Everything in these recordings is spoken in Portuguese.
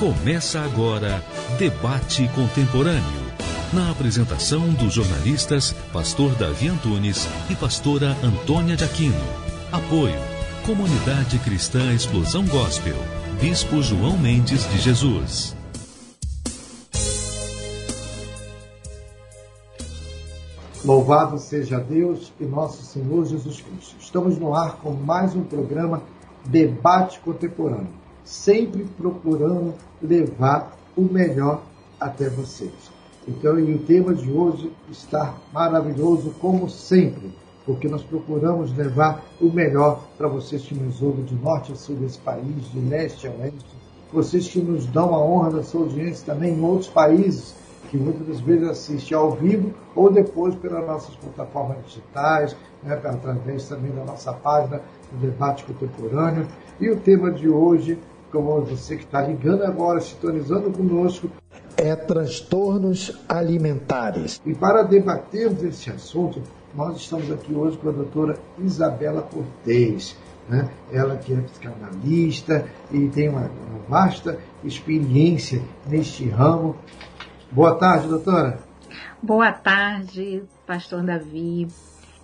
Começa agora Debate Contemporâneo. Na apresentação dos jornalistas Pastor Davi Antunes e Pastora Antônia de Aquino. Apoio Comunidade Cristã Explosão Gospel. Bispo João Mendes de Jesus. Louvado seja Deus e nosso Senhor Jesus Cristo. Estamos no ar com mais um programa Debate Contemporâneo, sempre procurando levar o melhor até vocês. Então, o tema de hoje está maravilhoso como sempre, porque nós procuramos levar o melhor para vocês que nos ouvem de norte a sul desse país, de leste a oeste, vocês que nos dão a honra da sua audiência também em outros países que muitas das vezes assiste ao vivo ou depois pelas nossas plataformas digitais, né, através também da nossa página do Debate Contemporâneo. E o tema de hoje, como você que está ligando agora, sintonizando conosco, é transtornos alimentares. E para debatermos esse assunto, nós estamos aqui hoje com a doutora Isabela Cortez. Né? Ela que é psicanalista e tem uma, uma vasta experiência neste ramo Boa tarde, doutora. Boa tarde, pastor Davi.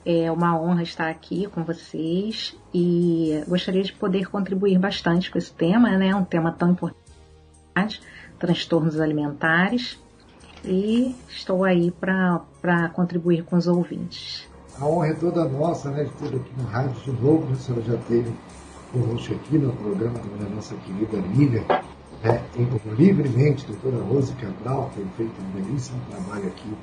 É uma honra estar aqui com vocês e gostaria de poder contribuir bastante com esse tema, né? Um tema tão importante, transtornos alimentares. E estou aí para contribuir com os ouvintes. A honra é toda nossa, né? De ter aqui no rádio de novo, a senhora já teve conosco aqui no programa da nossa querida amiga né, livremente, doutora Rose Cabral, tem feito um belíssimo trabalho aqui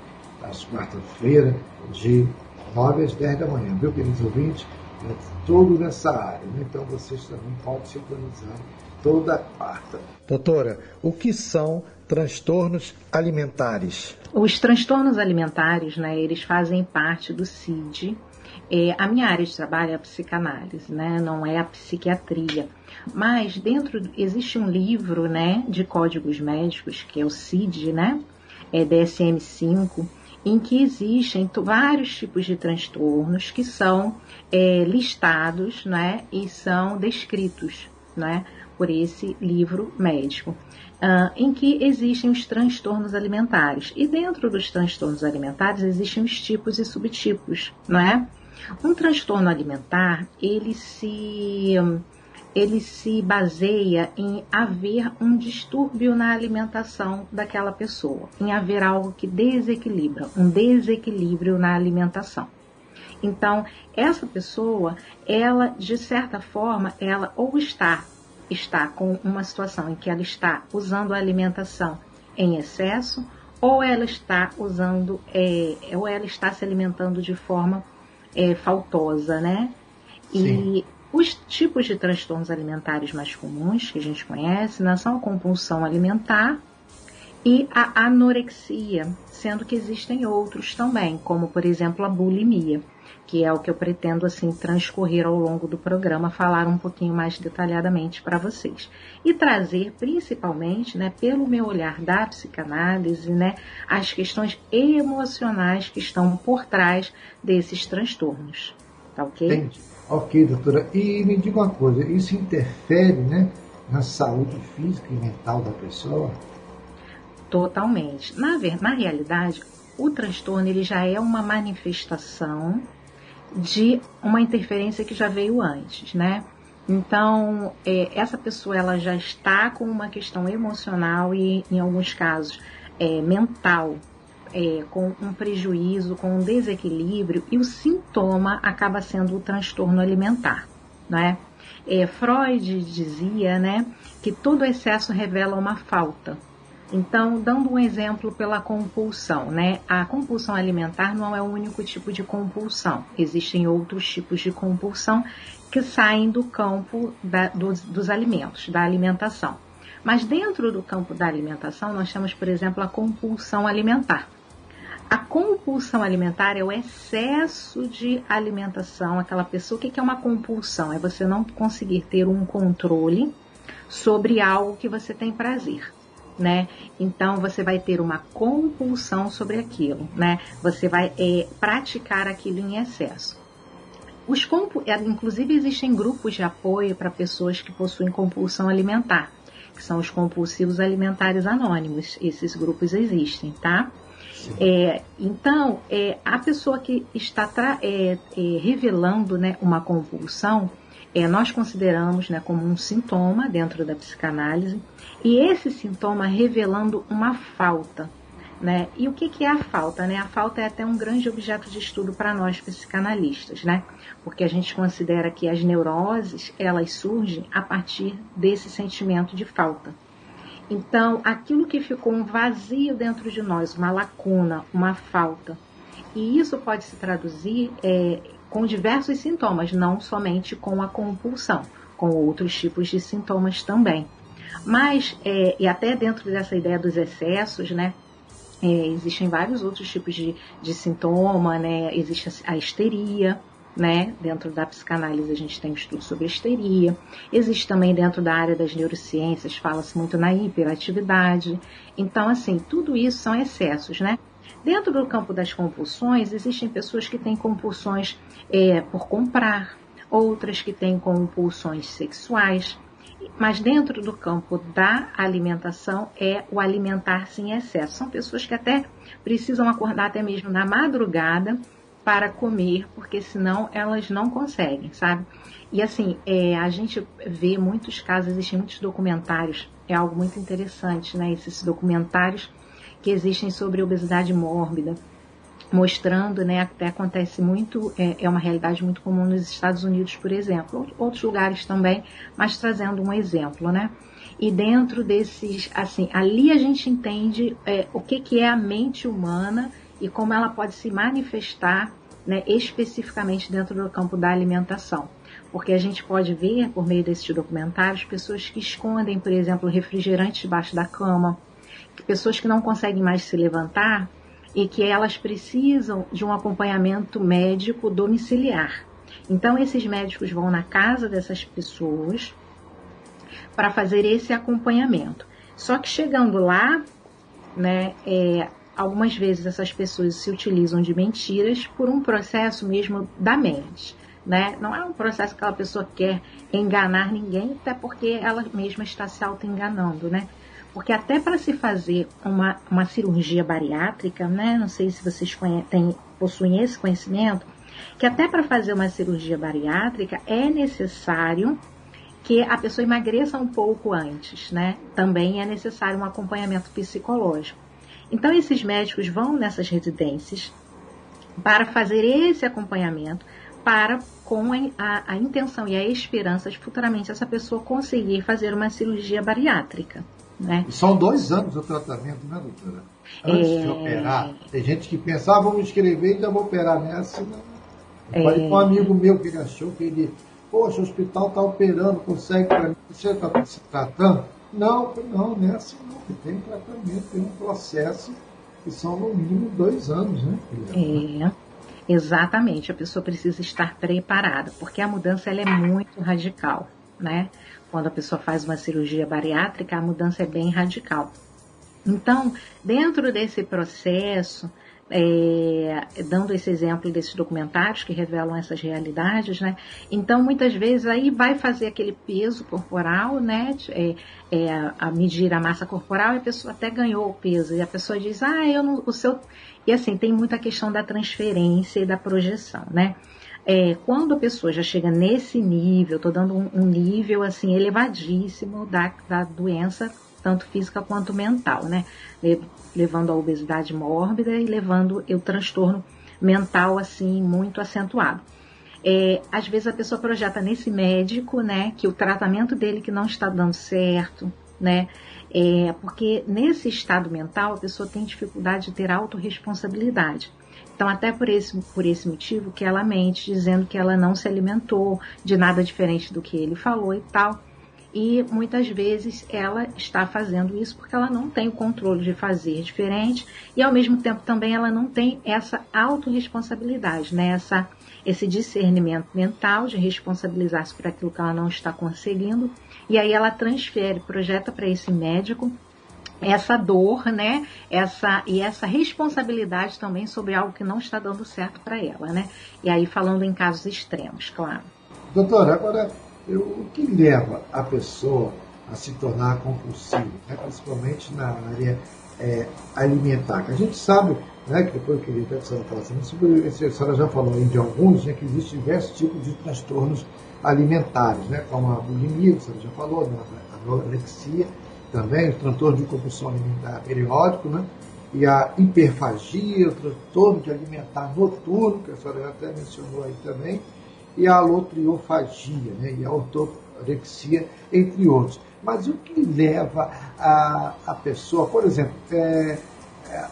às quarta-feira, de 9 às 10 da manhã, viu, queridos ouvintes? É tudo nessa área, né? então vocês também podem se organizar toda quarta. Doutora, o que são transtornos alimentares? Os transtornos alimentares, né, eles fazem parte do CID, é, a minha área de trabalho é a psicanálise, né? não é a psiquiatria. Mas dentro existe um livro né, de códigos médicos, que é o CID, né? É DSM-5, em que existem vários tipos de transtornos que são é, listados né, e são descritos né, por esse livro médico. Uh, em que existem os transtornos alimentares. E dentro dos transtornos alimentares existem os tipos e subtipos, não é? Um transtorno alimentar, ele se ele se baseia em haver um distúrbio na alimentação daquela pessoa, em haver algo que desequilibra, um desequilíbrio na alimentação. Então, essa pessoa, ela de certa forma, ela ou está está com uma situação em que ela está usando a alimentação em excesso, ou ela está usando, é, ou ela está se alimentando de forma é, faltosa, né? Sim. E os tipos de transtornos alimentares mais comuns que a gente conhece né, são a compulsão alimentar e a anorexia, sendo que existem outros também, como por exemplo a bulimia, que é o que eu pretendo assim transcorrer ao longo do programa, falar um pouquinho mais detalhadamente para vocês e trazer principalmente, né, pelo meu olhar da psicanálise, né, as questões emocionais que estão por trás desses transtornos, tá ok? Entendi. Ok, doutora. E me diga uma coisa, isso interfere, né, na saúde física e mental da pessoa? Totalmente. Na, na realidade, o transtorno ele já é uma manifestação de uma interferência que já veio antes, né? Então, é, essa pessoa ela já está com uma questão emocional e, em alguns casos, é, mental, é, com um prejuízo, com um desequilíbrio, e o sintoma acaba sendo o transtorno alimentar, né? Freud dizia, né, que todo excesso revela uma falta, então, dando um exemplo pela compulsão, né? A compulsão alimentar não é o único tipo de compulsão. Existem outros tipos de compulsão que saem do campo da, dos, dos alimentos, da alimentação. Mas dentro do campo da alimentação, nós temos, por exemplo, a compulsão alimentar. A compulsão alimentar é o excesso de alimentação, aquela pessoa. O que é uma compulsão? É você não conseguir ter um controle sobre algo que você tem prazer né? Então você vai ter uma compulsão sobre aquilo, né? Você vai é, praticar aquilo em excesso. Os compu é, inclusive existem grupos de apoio para pessoas que possuem compulsão alimentar, que são os compulsivos alimentares anônimos. Esses grupos existem, tá? É, então, é, a pessoa que está é, é, revelando né, uma compulsão, é, nós consideramos né, como um sintoma dentro da psicanálise, e esse sintoma revelando uma falta. Né? E o que, que é a falta? Né? A falta é até um grande objeto de estudo para nós psicanalistas, né? porque a gente considera que as neuroses elas surgem a partir desse sentimento de falta. Então, aquilo que ficou um vazio dentro de nós, uma lacuna, uma falta, e isso pode se traduzir é, com diversos sintomas, não somente com a compulsão, com outros tipos de sintomas também. Mas, é, e até dentro dessa ideia dos excessos, né? É, existem vários outros tipos de, de sintoma, né? Existe a histeria, né? Dentro da psicanálise a gente tem estudo sobre histeria. Existe também dentro da área das neurociências, fala-se muito na hiperatividade. Então, assim, tudo isso são excessos, né? Dentro do campo das compulsões, existem pessoas que têm compulsões é, por comprar, outras que têm compulsões sexuais, mas dentro do campo da alimentação é o alimentar-se em excesso. São pessoas que até precisam acordar até mesmo na madrugada para comer, porque senão elas não conseguem, sabe? E assim, é, a gente vê muitos casos, existem muitos documentários, é algo muito interessante, né? Esses documentários que existem sobre obesidade mórbida, mostrando, né, até acontece muito, é, é, uma realidade muito comum nos Estados Unidos, por exemplo, outros lugares também, mas trazendo um exemplo, né? E dentro desses, assim, ali a gente entende é, o que, que é a mente humana e como ela pode se manifestar né, especificamente dentro do campo da alimentação. Porque a gente pode ver, por meio desses documentários, pessoas que escondem, por exemplo, refrigerante debaixo da cama, pessoas que não conseguem mais se levantar e que elas precisam de um acompanhamento médico domiciliar. Então, esses médicos vão na casa dessas pessoas para fazer esse acompanhamento. Só que chegando lá, né, é, algumas vezes essas pessoas se utilizam de mentiras por um processo mesmo da mente. Né? Não é um processo que aquela pessoa quer enganar ninguém, até porque ela mesma está se auto-enganando, né? Porque até para se fazer uma, uma cirurgia bariátrica, né? Não sei se vocês conhecem, possuem esse conhecimento, que até para fazer uma cirurgia bariátrica é necessário que a pessoa emagreça um pouco antes, né? Também é necessário um acompanhamento psicológico. Então, esses médicos vão nessas residências para fazer esse acompanhamento, para com a, a, intenção e a esperança de futuramente essa pessoa conseguir fazer uma cirurgia bariátrica. Né? São dois anos o tratamento, né, doutora? Antes é... de operar. Tem gente que pensa, ah, vamos escrever e ainda vou operar nessa. Não. Eu falei com um amigo meu que ele achou que ele, poxa, o hospital está operando, consegue para mim, você está se tratando? Não, não, nessa não, tem tratamento, tem um processo que são no mínimo dois anos, né? É. Exatamente, a pessoa precisa estar preparada, porque a mudança ela é muito radical, né? Quando a pessoa faz uma cirurgia bariátrica, a mudança é bem radical. Então, dentro desse processo, é, dando esse exemplo desses documentários que revelam essas realidades, né? Então, muitas vezes aí vai fazer aquele peso corporal, né? É, é, a medir a massa corporal e a pessoa até ganhou o peso. E a pessoa diz, ah, eu não, o seu... E assim, tem muita questão da transferência e da projeção, né? É, quando a pessoa já chega nesse nível, estou dando um, um, nível assim elevadíssimo da, da doença, tanto física quanto mental, né? Levando a obesidade mórbida e levando o transtorno mental assim muito acentuado. É, às vezes a pessoa projeta nesse médico, né, que o tratamento dele que não está dando certo, né, é, porque nesse estado mental a pessoa tem dificuldade de ter autorresponsabilidade. Então, até por esse, por esse motivo que ela mente, dizendo que ela não se alimentou de nada diferente do que ele falou e tal. E muitas vezes ela está fazendo isso porque ela não tem o controle de fazer diferente e ao mesmo tempo também ela não tem essa autorresponsabilidade, né? Essa, esse discernimento mental de responsabilizar-se por aquilo que ela não está conseguindo. E aí ela transfere, projeta para esse médico essa dor, né? Essa e essa responsabilidade também sobre algo que não está dando certo para ela, né? E aí falando em casos extremos, claro. Doutora, agora eu, o que leva a pessoa a se tornar compulsivo, né? principalmente na área é, alimentar. A gente sabe, né, que depois que a senhora falasse sobre, a senhora já falou aí de alguns, né, que existem diversos tipos de transtornos alimentares, né, como a bulimia, que a senhora já falou, né, a anorexia, também o transtorno de compulsão alimentar periódico, né, e a hiperfagia, o transtorno de alimentar noturno, que a senhora até mencionou aí também, e a alotriofagia, né, e a ortorexia, entre outros. Mas o que leva a, a pessoa, por exemplo, é, é,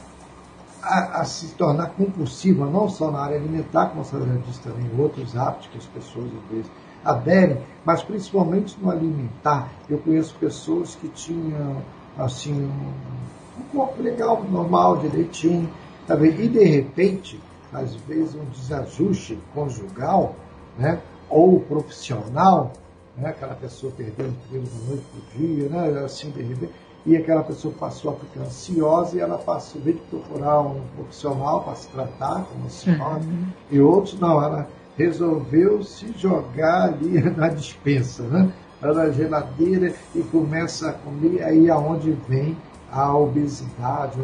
a, a, se tornar compulsiva, não só na área alimentar, como a senhora disse também, outros hábitos que as pessoas às vezes aderem, mas principalmente no alimentar. Eu conheço pessoas que tinham assim um, corpo legal, normal, direitinho, tá e de repente, às vezes um desajuste conjugal, né, ou profissional, né? aquela pessoa perdeu o emprego da noite para o dia, né? assim de repente, e aquela pessoa passou a ficar ansiosa e ela passou, em de procurar um profissional para se tratar, como se fala, uhum. e outros não, ela resolveu se jogar ali na dispensa, né? na geladeira e começa a comer, aí aonde vem a obesidade,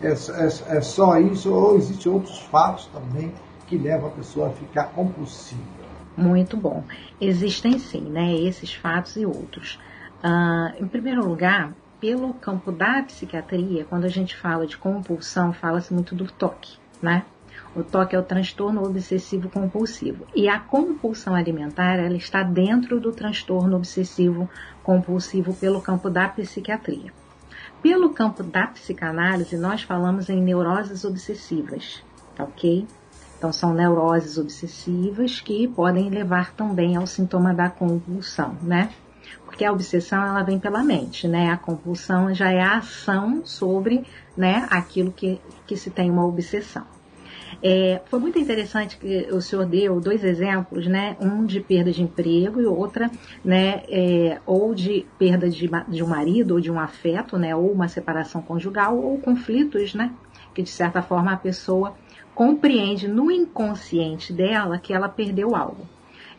é, é, é só isso, ou existem outros fatos também que levam a pessoa a ficar compulsiva. Muito bom. Existem sim, né, esses fatos e outros. Uh, em primeiro lugar, pelo campo da psiquiatria, quando a gente fala de compulsão, fala-se muito do toque, né? O toque é o transtorno obsessivo compulsivo. E a compulsão alimentar, ela está dentro do transtorno obsessivo compulsivo pelo campo da psiquiatria. Pelo campo da psicanálise, nós falamos em neuroses obsessivas, tá ok? Então, são neuroses obsessivas que podem levar também ao sintoma da compulsão, né? Porque a obsessão, ela vem pela mente, né? A compulsão já é a ação sobre, né, aquilo que, que se tem uma obsessão. É, foi muito interessante que o senhor deu dois exemplos, né? Um de perda de emprego e outra, né? É, ou de perda de, de um marido ou de um afeto, né? Ou uma separação conjugal ou conflitos, né? Que de certa forma a pessoa compreende no inconsciente dela que ela perdeu algo.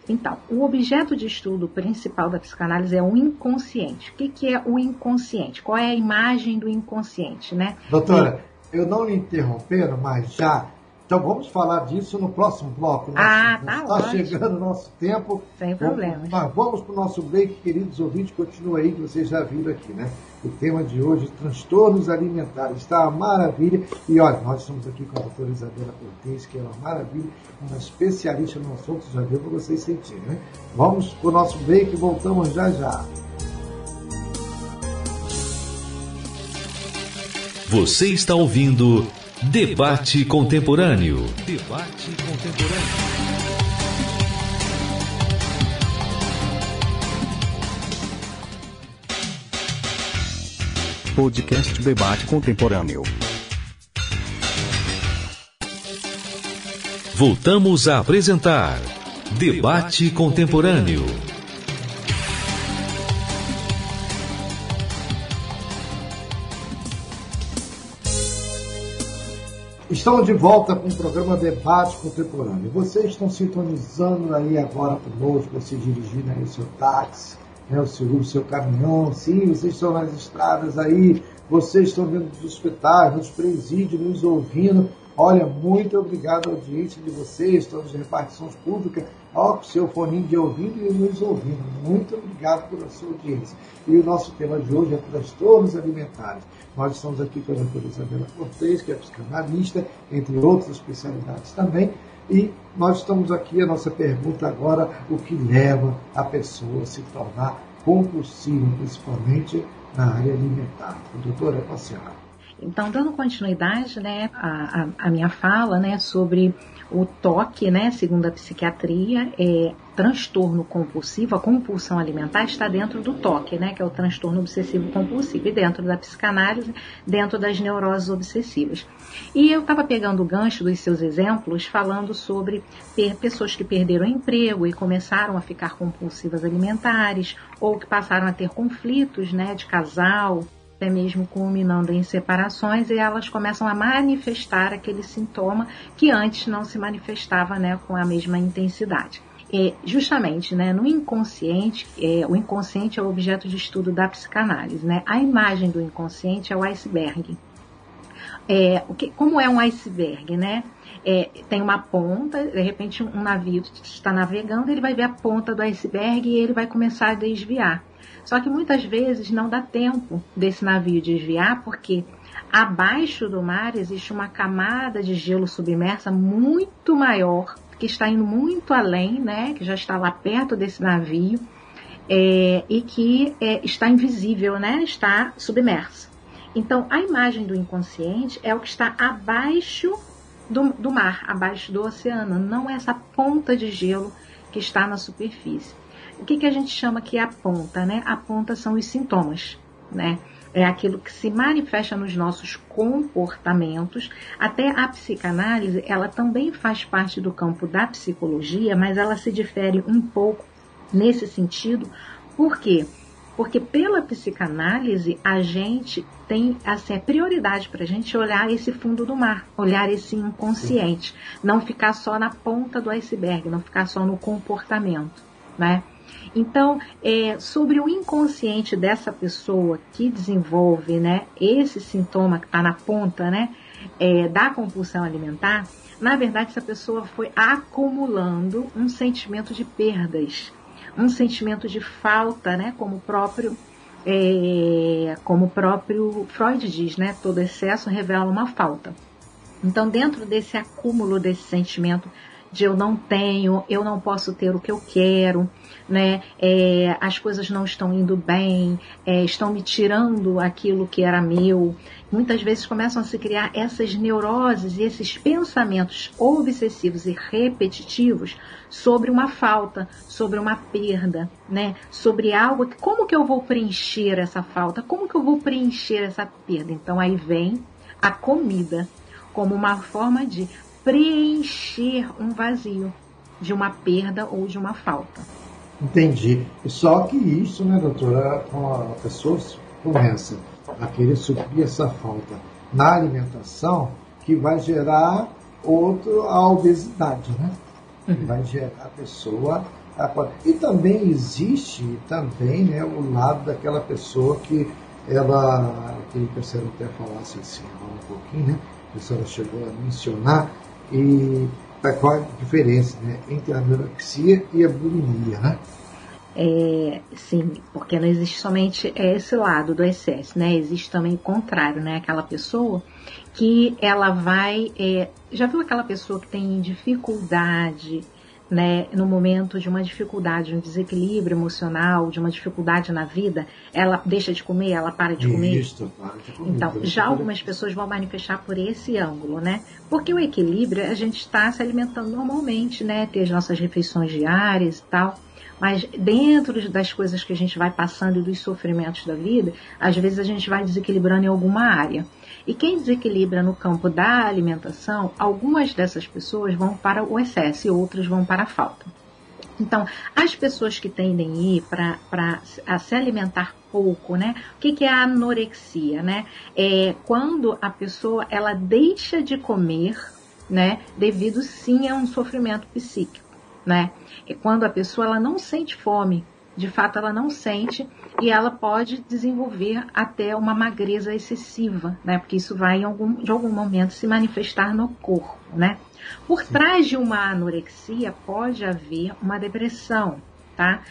Então, o objeto de estudo principal da psicanálise é o inconsciente. O que, que é o inconsciente? Qual é a imagem do inconsciente, né? Doutora, e... eu não lhe interrompendo, mas já então vamos falar disso no próximo bloco. Nosso, ah, tá Está chegando o nosso tempo. Sem problema. Mas vamos para o nosso break, queridos ouvintes. Continua aí que vocês já viram aqui, né? O tema de hoje, transtornos alimentares. Está uma maravilha. E olha, nós estamos aqui com a doutora Isabela Cortez, que é uma maravilha, uma especialista no assunto, já viu para vocês sentirem, né? Vamos para o nosso break e voltamos já já. Você está ouvindo Debate Contemporâneo. Debate Contemporâneo. Podcast Debate Contemporâneo. Voltamos a apresentar Debate Contemporâneo. Estamos de volta com o programa Debate Contemporâneo. Vocês estão sintonizando aí agora conosco, você dirigindo aí o seu táxi, né, o, seu, o seu caminhão, sim, vocês estão nas estradas aí, vocês estão vendo dos hospitais, nos presídios, nos ouvindo. Olha, muito obrigado à audiência de vocês, todas as repartições públicas, ao seu foninho de ouvido e nos ouvindo. Muito obrigado pela sua audiência. E o nosso tema de hoje é transtornos alimentares. Nós estamos aqui com a doutora Isabela Cortez, que é psicanalista, entre outras especialidades também. E nós estamos aqui, a nossa pergunta agora, o que leva a pessoa a se tornar compulsiva, principalmente na área alimentar. Doutora, a Então, dando continuidade né, à minha fala né, sobre o toque, né, segundo a psiquiatria, é transtorno compulsivo, a compulsão alimentar está dentro do toque, né, que é o transtorno obsessivo compulsivo, e dentro da psicanálise, dentro das neuroses obsessivas. E eu estava pegando o gancho dos seus exemplos, falando sobre pessoas que perderam emprego e começaram a ficar compulsivas alimentares, ou que passaram a ter conflitos, né, de casal, até mesmo culminando em separações, e elas começam a manifestar aquele sintoma que antes não se manifestava né, com a mesma intensidade. É, justamente, né, no inconsciente, é, o inconsciente é o objeto de estudo da psicanálise, né? A imagem do inconsciente é o iceberg. É, o que, como é um iceberg, né? É, tem uma ponta, de repente um navio está navegando, ele vai ver a ponta do iceberg e ele vai começar a desviar. Só que muitas vezes não dá tempo desse navio desviar, porque abaixo do mar existe uma camada de gelo submersa muito maior, que está indo muito além, né, que já está lá perto desse navio, é, e que é, está invisível, né, está submersa. Então, a imagem do inconsciente é o que está abaixo do, do mar, abaixo do oceano, não é essa ponta de gelo que está na superfície. O que, que a gente chama que é a ponta, né? A ponta são os sintomas, né? É aquilo que se manifesta nos nossos comportamentos. Até a psicanálise, ela também faz parte do campo da psicologia, mas ela se difere um pouco nesse sentido. Por quê? Porque pela psicanálise a gente tem assim, a prioridade para a gente olhar esse fundo do mar, olhar esse inconsciente, não ficar só na ponta do iceberg, não ficar só no comportamento, né? Então, é, sobre o inconsciente dessa pessoa que desenvolve, né, esse sintoma que está na ponta, né, é, da compulsão alimentar, na verdade essa pessoa foi acumulando um sentimento de perdas, um sentimento de falta, né? Como o próprio é, como o próprio Freud diz, né? Todo excesso revela uma falta. Então, dentro desse acúmulo desse sentimento de eu não tenho, eu não posso ter o que eu quero, né? É, as coisas não estão indo bem, é, estão me tirando aquilo que era meu. Muitas vezes começam a se criar essas neuroses e esses pensamentos obsessivos e repetitivos sobre uma falta, sobre uma perda, né? Sobre algo que como que eu vou preencher essa falta? Como que eu vou preencher essa perda? Então aí vem a comida como uma forma de preencher um vazio de uma perda ou de uma falta. Entendi. Só que isso, né, doutora, com a pessoa começa a querer suprir essa falta na alimentação, que vai gerar outro, a obesidade, né? Uhum. Vai gerar a pessoa. E também existe também né, o lado daquela pessoa que ela, que eu quero até falar assim, um pouquinho, né? A senhora chegou a mencionar, e qual a diferença né, entre a anorexia e a bulimia, né? É, sim, porque não existe somente esse lado do excesso, né? Existe também o contrário, né? Aquela pessoa que ela vai. É, já viu aquela pessoa que tem dificuldade né, no momento de uma dificuldade, de um desequilíbrio emocional, de uma dificuldade na vida, ela deixa de comer, ela para de comer. Isso, para de comer. Então, já algumas pessoas vão manifestar por esse ângulo, né? Porque o equilíbrio, a gente está se alimentando normalmente, né? Ter as nossas refeições diárias e tal. Mas dentro das coisas que a gente vai passando e dos sofrimentos da vida, às vezes a gente vai desequilibrando em alguma área. E quem desequilibra no campo da alimentação, algumas dessas pessoas vão para o excesso e outras vão para a falta. Então, as pessoas que tendem a ir para se alimentar pouco, né? O que, que é a anorexia, né? É quando a pessoa ela deixa de comer, né? Devido sim a um sofrimento psíquico, né? É quando a pessoa ela não sente fome, de fato ela não sente e ela pode desenvolver até uma magreza excessiva, né? Porque isso vai em algum, de algum momento se manifestar no corpo, né? Por Sim. trás de uma anorexia pode haver uma depressão, tá?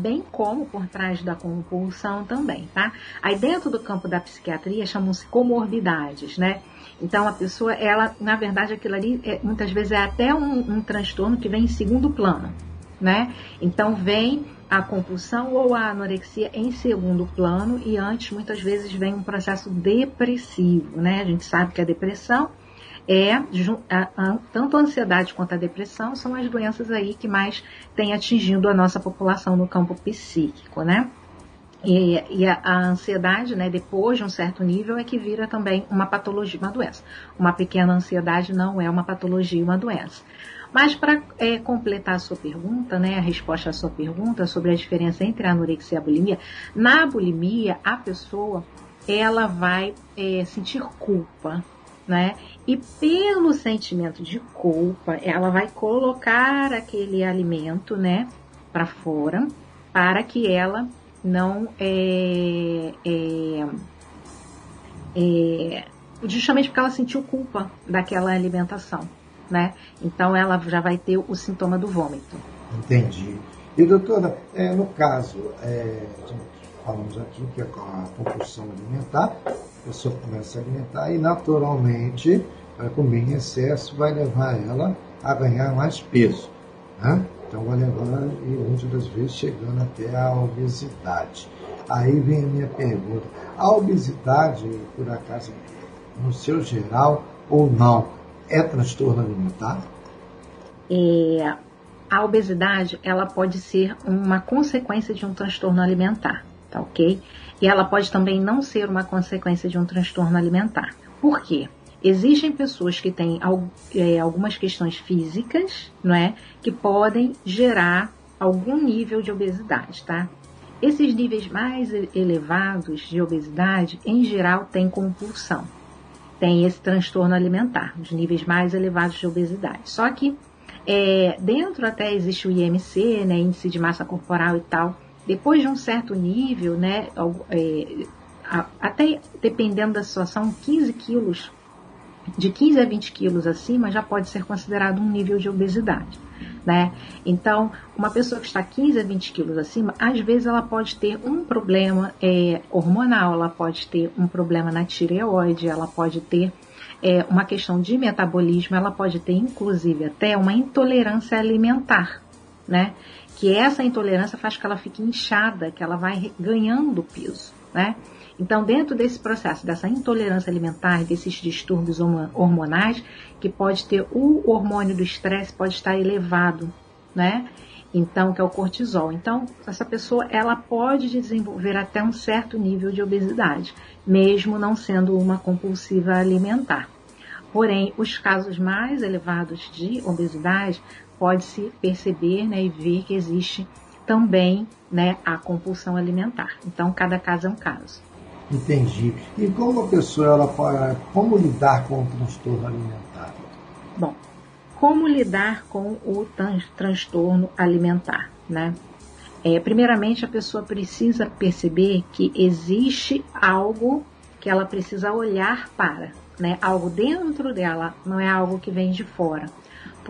Bem como por trás da compulsão também, tá? Aí dentro do campo da psiquiatria chamam-se comorbidades, né? Então a pessoa, ela, na verdade, aquilo ali é, muitas vezes é até um, um transtorno que vem em segundo plano, né? Então vem a compulsão ou a anorexia em segundo plano e antes muitas vezes vem um processo depressivo, né? A gente sabe que a depressão é tanto a ansiedade quanto a depressão são as doenças aí que mais têm atingido a nossa população no campo psíquico, né? E, e a, a, ansiedade, né, depois de um certo nível, é que vira também uma patologia, uma doença. Uma pequena ansiedade não é uma patologia, uma doença. Mas para é, completar a sua pergunta, né, a resposta à sua pergunta sobre a diferença entre a anorexia e a bulimia, na bulimia a pessoa ela vai é, sentir culpa, né? E pelo sentimento de culpa, ela vai colocar aquele alimento, né, para fora, para que ela não é, é, é, justamente porque ela sentiu culpa daquela alimentação, né? Então ela já vai ter o sintoma do vômito. Entendi. E doutora, é, no caso, é, falamos aqui que é a compulsão alimentar, a pessoa começa a alimentar e naturalmente vai comer em excesso, vai levar ela a ganhar mais peso. Né? Então vai levar, e muitas das vezes chegando até a obesidade. Aí vem a minha pergunta: a obesidade, por acaso, no seu geral ou não, é transtorno alimentar? É, a obesidade ela pode ser uma consequência de um transtorno alimentar, tá ok? E ela pode também não ser uma consequência de um transtorno alimentar. Por quê? Existem pessoas que têm é, algumas questões físicas, não é, que podem gerar algum nível de obesidade, tá? Esses níveis mais elevados de obesidade, em geral, têm compulsão, tem esse transtorno alimentar, os níveis mais elevados de obesidade. Só que é, dentro até existe o IMC, né, índice de massa corporal e tal. Depois de um certo nível, né, é, até dependendo da situação, 15 quilos, de 15 a 20 quilos acima já pode ser considerado um nível de obesidade. Né? Então, uma pessoa que está 15 a 20 quilos acima, às vezes ela pode ter um problema é, hormonal, ela pode ter um problema na tireoide, ela pode ter é, uma questão de metabolismo, ela pode ter inclusive até uma intolerância alimentar, né? Que essa intolerância faz que ela fique inchada, que ela vai ganhando peso, né? Então, dentro desse processo, dessa intolerância alimentar, desses distúrbios hormonais, que pode ter o hormônio do estresse pode estar elevado, né? Então, que é o cortisol. Então, essa pessoa ela pode desenvolver até um certo nível de obesidade, mesmo não sendo uma compulsiva alimentar. Porém, os casos mais elevados de obesidade pode-se perceber né, e ver que existe também né, a compulsão alimentar. Então, cada caso é um caso. Entendi. E como a pessoa ela pode, como lidar com o transtorno alimentar? Bom, como lidar com o transtorno alimentar, né? É, primeiramente, a pessoa precisa perceber que existe algo que ela precisa olhar para, né? Algo dentro dela, não é algo que vem de fora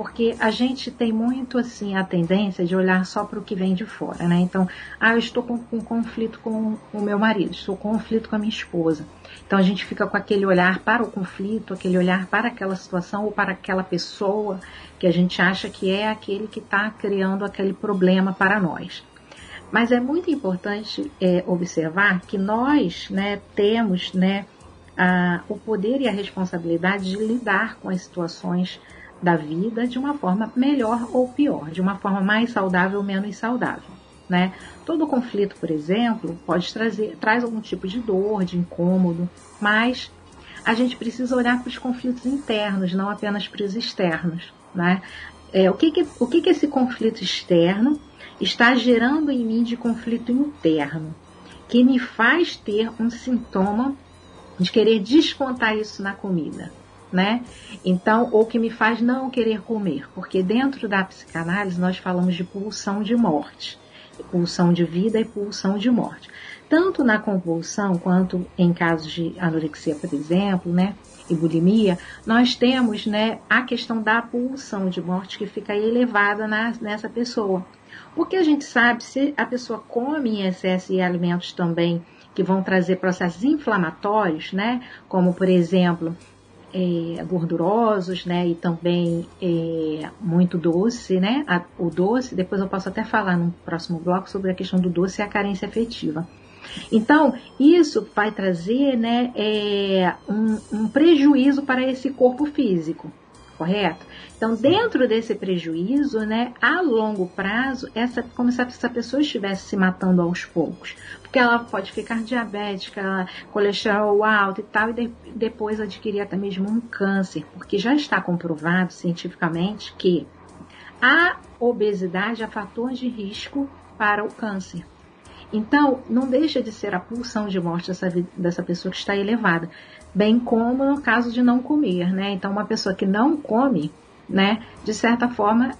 porque a gente tem muito assim a tendência de olhar só para o que vem de fora, né? Então, ah, eu estou com, com conflito com o meu marido, estou com conflito com a minha esposa. Então a gente fica com aquele olhar para o conflito, aquele olhar para aquela situação ou para aquela pessoa que a gente acha que é aquele que está criando aquele problema para nós. Mas é muito importante é, observar que nós né, temos né, a, o poder e a responsabilidade de lidar com as situações da vida de uma forma melhor ou pior, de uma forma mais saudável ou menos saudável. Né? Todo conflito, por exemplo, pode trazer traz algum tipo de dor, de incômodo, mas a gente precisa olhar para os conflitos internos, não apenas para os externos. Né? É, o que, que, o que, que esse conflito externo está gerando em mim de conflito interno, que me faz ter um sintoma de querer descontar isso na comida né? Então, ou que me faz não querer comer, porque dentro da psicanálise nós falamos de pulsão de morte, pulsão de vida e pulsão de morte. Tanto na compulsão quanto em casos de anorexia, por exemplo, né? E bulimia, nós temos né, a questão da pulsão de morte que fica elevada na, nessa pessoa. Porque a gente sabe se a pessoa come em excesso e alimentos também que vão trazer processos inflamatórios, né? Como por exemplo, é, gordurosos, né, e também é, muito doce, né, a, o doce, depois eu posso até falar no próximo bloco sobre a questão do doce e a carência afetiva. Então, isso vai trazer, né, é, um, um prejuízo para esse corpo físico, correto? Então, dentro desse prejuízo, né, a longo prazo, essa, como se essa pessoa estivesse se matando aos poucos. Porque ela pode ficar diabética, colesterol alto e tal, e de, depois adquirir até mesmo um câncer. Porque já está comprovado cientificamente que a obesidade é fator de risco para o câncer. Então, não deixa de ser a pulsão de morte dessa, dessa pessoa que está elevada. Bem como no caso de não comer, né? Então, uma pessoa que não come, né, de certa forma,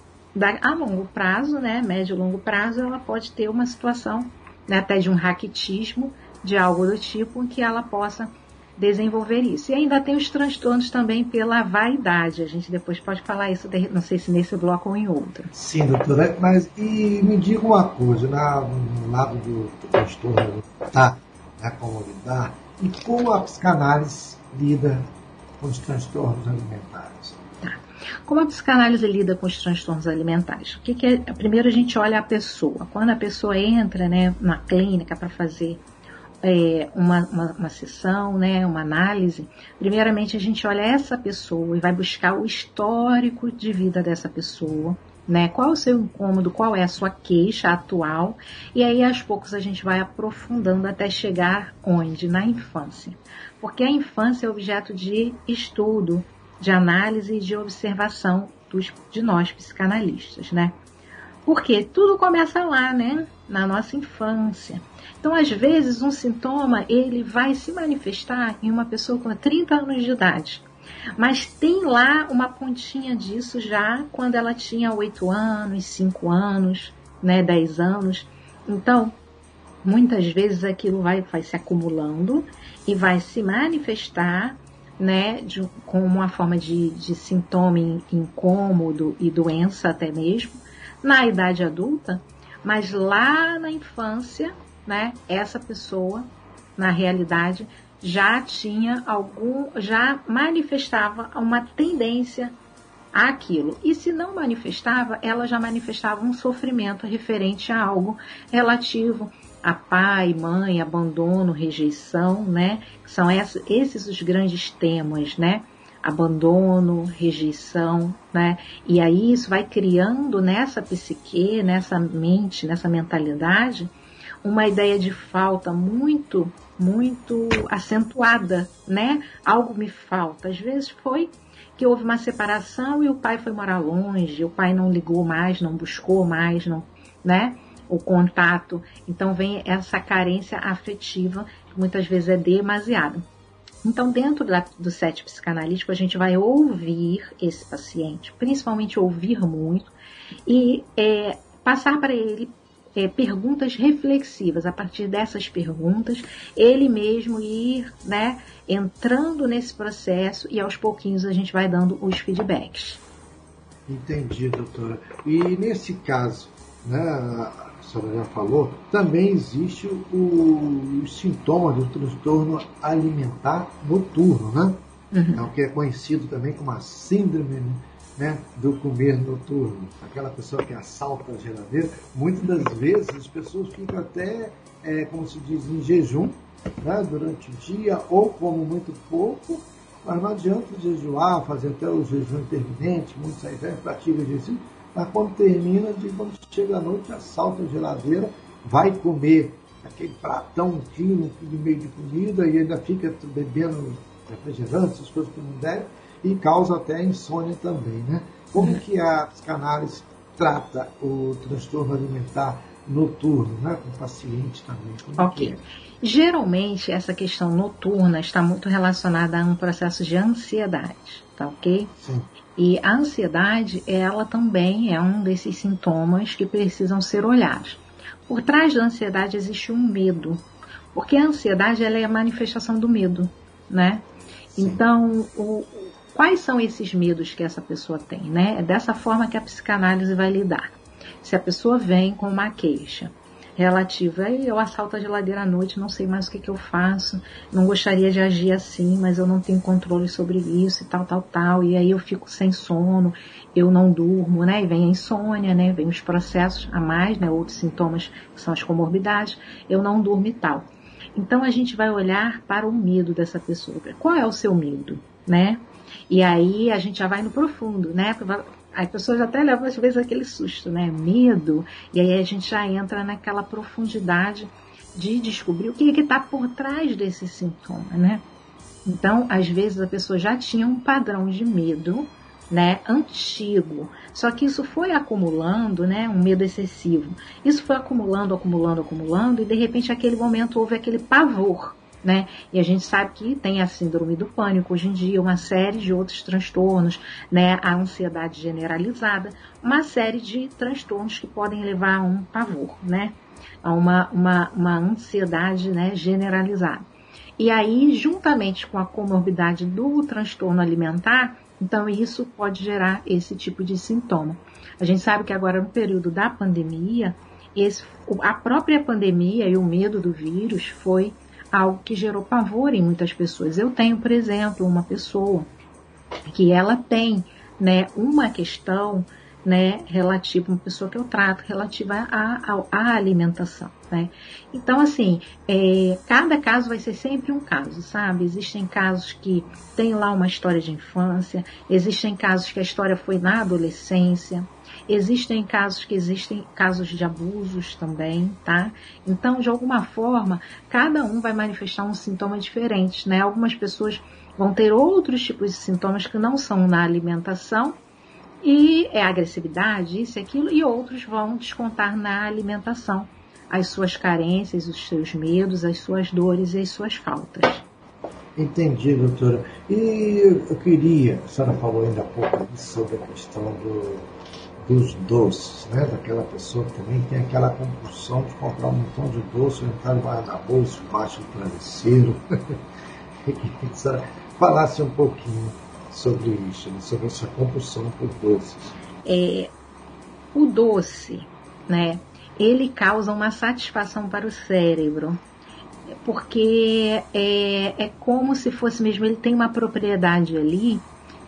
a longo prazo, né, médio e longo prazo, ela pode ter uma situação né, até de um raquitismo, de algo do tipo, em que ela possa desenvolver isso. E ainda tem os transtornos também pela vaidade. A gente depois pode falar isso, não sei se nesse bloco ou em outro. Sim, doutora. Mas e me diga uma coisa, na, no lado do transtorno tá, né, como lidar, e como a psicanálise lida com os transtornos alimentares? Como a psicanálise lida com os transtornos alimentares? O que, que é? Primeiro a gente olha a pessoa. Quando a pessoa entra né, na clínica para fazer é, uma, uma, uma, sessão, né, uma análise, primeiramente a gente olha essa pessoa e vai buscar o histórico de vida dessa pessoa, né? Qual o seu incômodo, qual é a sua queixa atual, e aí aos poucos a gente vai aprofundando até chegar onde? Na infância. Porque a infância é objeto de estudo, de análise e de observação dos, de nós psicanalistas, né? Porque tudo começa lá, né? Na nossa infância. Então, às vezes, um sintoma ele vai se manifestar em uma pessoa com 30 anos de idade. Mas tem lá uma pontinha disso já quando ela tinha 8 anos, 5 anos, né, 10 anos. Então, muitas vezes aquilo vai, vai se acumulando e vai se manifestar né, de, como uma forma de, de sintoma incômodo e doença até mesmo, na idade adulta, mas lá na infância né, essa pessoa, na realidade, já tinha algum, já manifestava uma tendência àquilo. E se não manifestava, ela já manifestava um sofrimento referente a algo relativo a pai, mãe, abandono, rejeição, né? São esses os grandes temas, né? Abandono, rejeição, né? E aí isso vai criando nessa psique, nessa mente, nessa mentalidade, uma ideia de falta muito, muito acentuada, né? Algo me falta. Às vezes foi que houve uma separação e o pai foi morar longe, o pai não ligou mais, não buscou mais, não, né? O contato. Então vem essa carência afetiva, que muitas vezes é demasiada. Então, dentro da, do set psicanalítico, a gente vai ouvir esse paciente, principalmente ouvir muito, e é, passar para ele é, perguntas reflexivas. A partir dessas perguntas, ele mesmo ir né, entrando nesse processo e aos pouquinhos a gente vai dando os feedbacks. Entendi, doutora. E nesse caso, né, senhora já falou, também existe o, sintoma do transtorno alimentar noturno, né? Uhum. É o que é conhecido também como a síndrome né, do comer noturno. Aquela pessoa que assalta a geladeira, muitas das vezes as pessoas ficam até, é, como se diz, em jejum né, durante o dia ou comem muito pouco, mas não adianta jejuar, fazer até o jejum intermitente, muitos aí praticam jejum, mas quando termina, de quando chega a noite, assalta a geladeira, vai comer aquele pratão, um quilo, um quilo e meio de comida e ainda fica bebendo refrigerante, essas coisas que não deve, e causa até insônia também, né? Como que a psicanálise trata o transtorno alimentar noturno, né? Com o paciente também? Como ok. É? Geralmente, essa questão noturna está muito relacionada a um processo de ansiedade, tá ok? Sim. E a ansiedade, ela também é um desses sintomas que precisam ser olhados. Por trás da ansiedade existe um medo, porque a ansiedade ela é a manifestação do medo, né? Sim. Então, o, Quais são esses medos que essa pessoa tem, né? É dessa forma que a psicanálise vai lidar. Se a pessoa vem com uma queixa relativa, eu assalto a geladeira à noite, não sei mais o que, que eu faço, não gostaria de agir assim, mas eu não tenho controle sobre isso e tal, tal, tal, e aí eu fico sem sono, eu não durmo, né? E vem a insônia, né? Vem os processos a mais, né? Outros sintomas que são as comorbidades, eu não durmo e tal. Então a gente vai olhar para o medo dessa pessoa. Qual é o seu medo, né? E aí a gente já vai no profundo, né? As pessoas até levam às vezes aquele susto, né? Medo. E aí a gente já entra naquela profundidade de descobrir o que é está por trás desse sintoma, né? Então, às vezes a pessoa já tinha um padrão de medo, né, antigo. Só que isso foi acumulando, né, um medo excessivo. Isso foi acumulando, acumulando, acumulando, e de repente, aquele momento houve aquele pavor. Né? E a gente sabe que tem a síndrome do pânico hoje em dia, uma série de outros transtornos, né? A ansiedade generalizada, uma série de transtornos que podem levar a um pavor, né? A uma, uma, uma ansiedade né, generalizada. E aí, juntamente com a comorbidade do transtorno alimentar, então isso pode gerar esse tipo de sintoma. A gente sabe que agora no período da pandemia, esse, a própria pandemia e o medo do vírus foi algo que gerou pavor em muitas pessoas. Eu tenho, por exemplo, uma pessoa que ela tem né, uma questão né, relativa, uma pessoa que eu trato, relativa à, alimentação, né? Então, assim, é, cada caso vai ser sempre um caso, sabe? Existem casos que tem lá uma história de infância, existem casos que a história foi na adolescência, existem casos que existem casos de abusos também, tá? Então, de alguma forma, cada um vai manifestar um sintoma diferente, né? Algumas pessoas vão ter outros tipos de sintomas que não são na alimentação, e é agressividade, isso e aquilo, e outros vão descontar na alimentação as suas carências, os seus medos, as suas dores e as suas faltas. Entendi, doutora. E eu queria, a senhora falou ainda há pouco sobre a questão do, dos doces, né? Daquela pessoa que também tem aquela compulsão de comprar um montão de doce, entrar da bolsa, baixo do travesseiro. falasse um pouquinho sobre isso, né? sobre essa compulsão por doces. É, o doce, né? Ele causa uma satisfação para o cérebro, porque é, é como se fosse mesmo, ele tem uma propriedade ali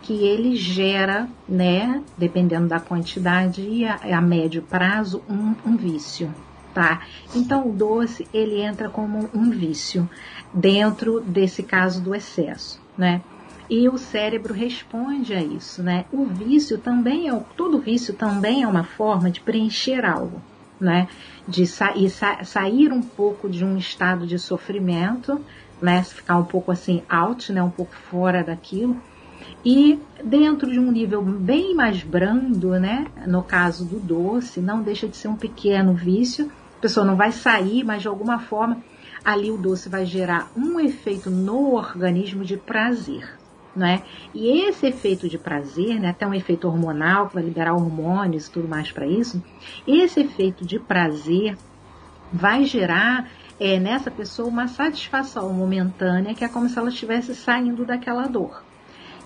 que ele gera, né, dependendo da quantidade e a, a médio prazo, um, um vício, tá? Então o doce ele entra como um vício dentro desse caso do excesso, né? e o cérebro responde a isso, né? O vício também é, todo vício também é uma forma de preencher algo, né? De sa sa sair um pouco de um estado de sofrimento, né? Ficar um pouco assim out, né? Um pouco fora daquilo. E dentro de um nível bem mais brando, né? No caso do doce, não deixa de ser um pequeno vício. A pessoa não vai sair, mas de alguma forma ali o doce vai gerar um efeito no organismo de prazer. Né? E esse efeito de prazer, né, até um efeito hormonal que vai liberar hormônios e tudo mais para isso, esse efeito de prazer vai gerar é, nessa pessoa uma satisfação momentânea que é como se ela estivesse saindo daquela dor.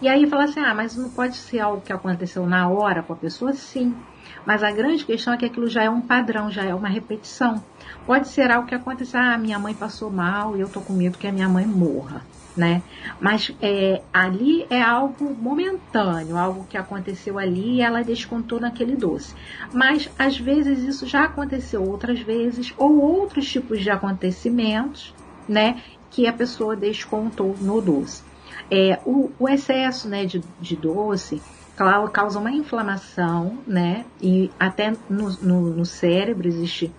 E aí fala assim, ah, mas não pode ser algo que aconteceu na hora com a pessoa? Sim. Mas a grande questão é que aquilo já é um padrão, já é uma repetição. Pode ser algo que aconteceu, ah, minha mãe passou mal e eu tô com medo que a minha mãe morra né? Mas é, ali é algo momentâneo, algo que aconteceu ali e ela descontou naquele doce. Mas às vezes isso já aconteceu outras vezes, ou outros tipos de acontecimentos, né? Que a pessoa descontou no doce. É, o, o excesso né, de, de doce causa uma inflamação, né? E até no, no, no cérebro existe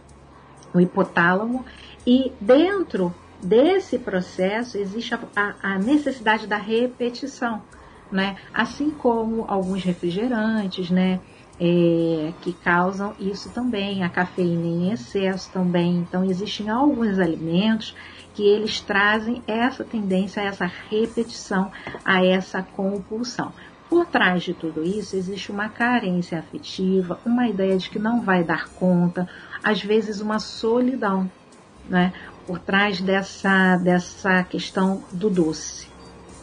o hipotálamo, e dentro desse processo existe a, a, necessidade da repetição, né? Assim como alguns refrigerantes, né? É, que causam isso também, a cafeína em excesso também. Então, existem alguns alimentos que eles trazem essa tendência, essa repetição, a essa compulsão. Por trás de tudo isso existe uma carência afetiva, uma ideia de que não vai dar conta, às vezes uma solidão, né? por trás dessa, dessa questão do doce,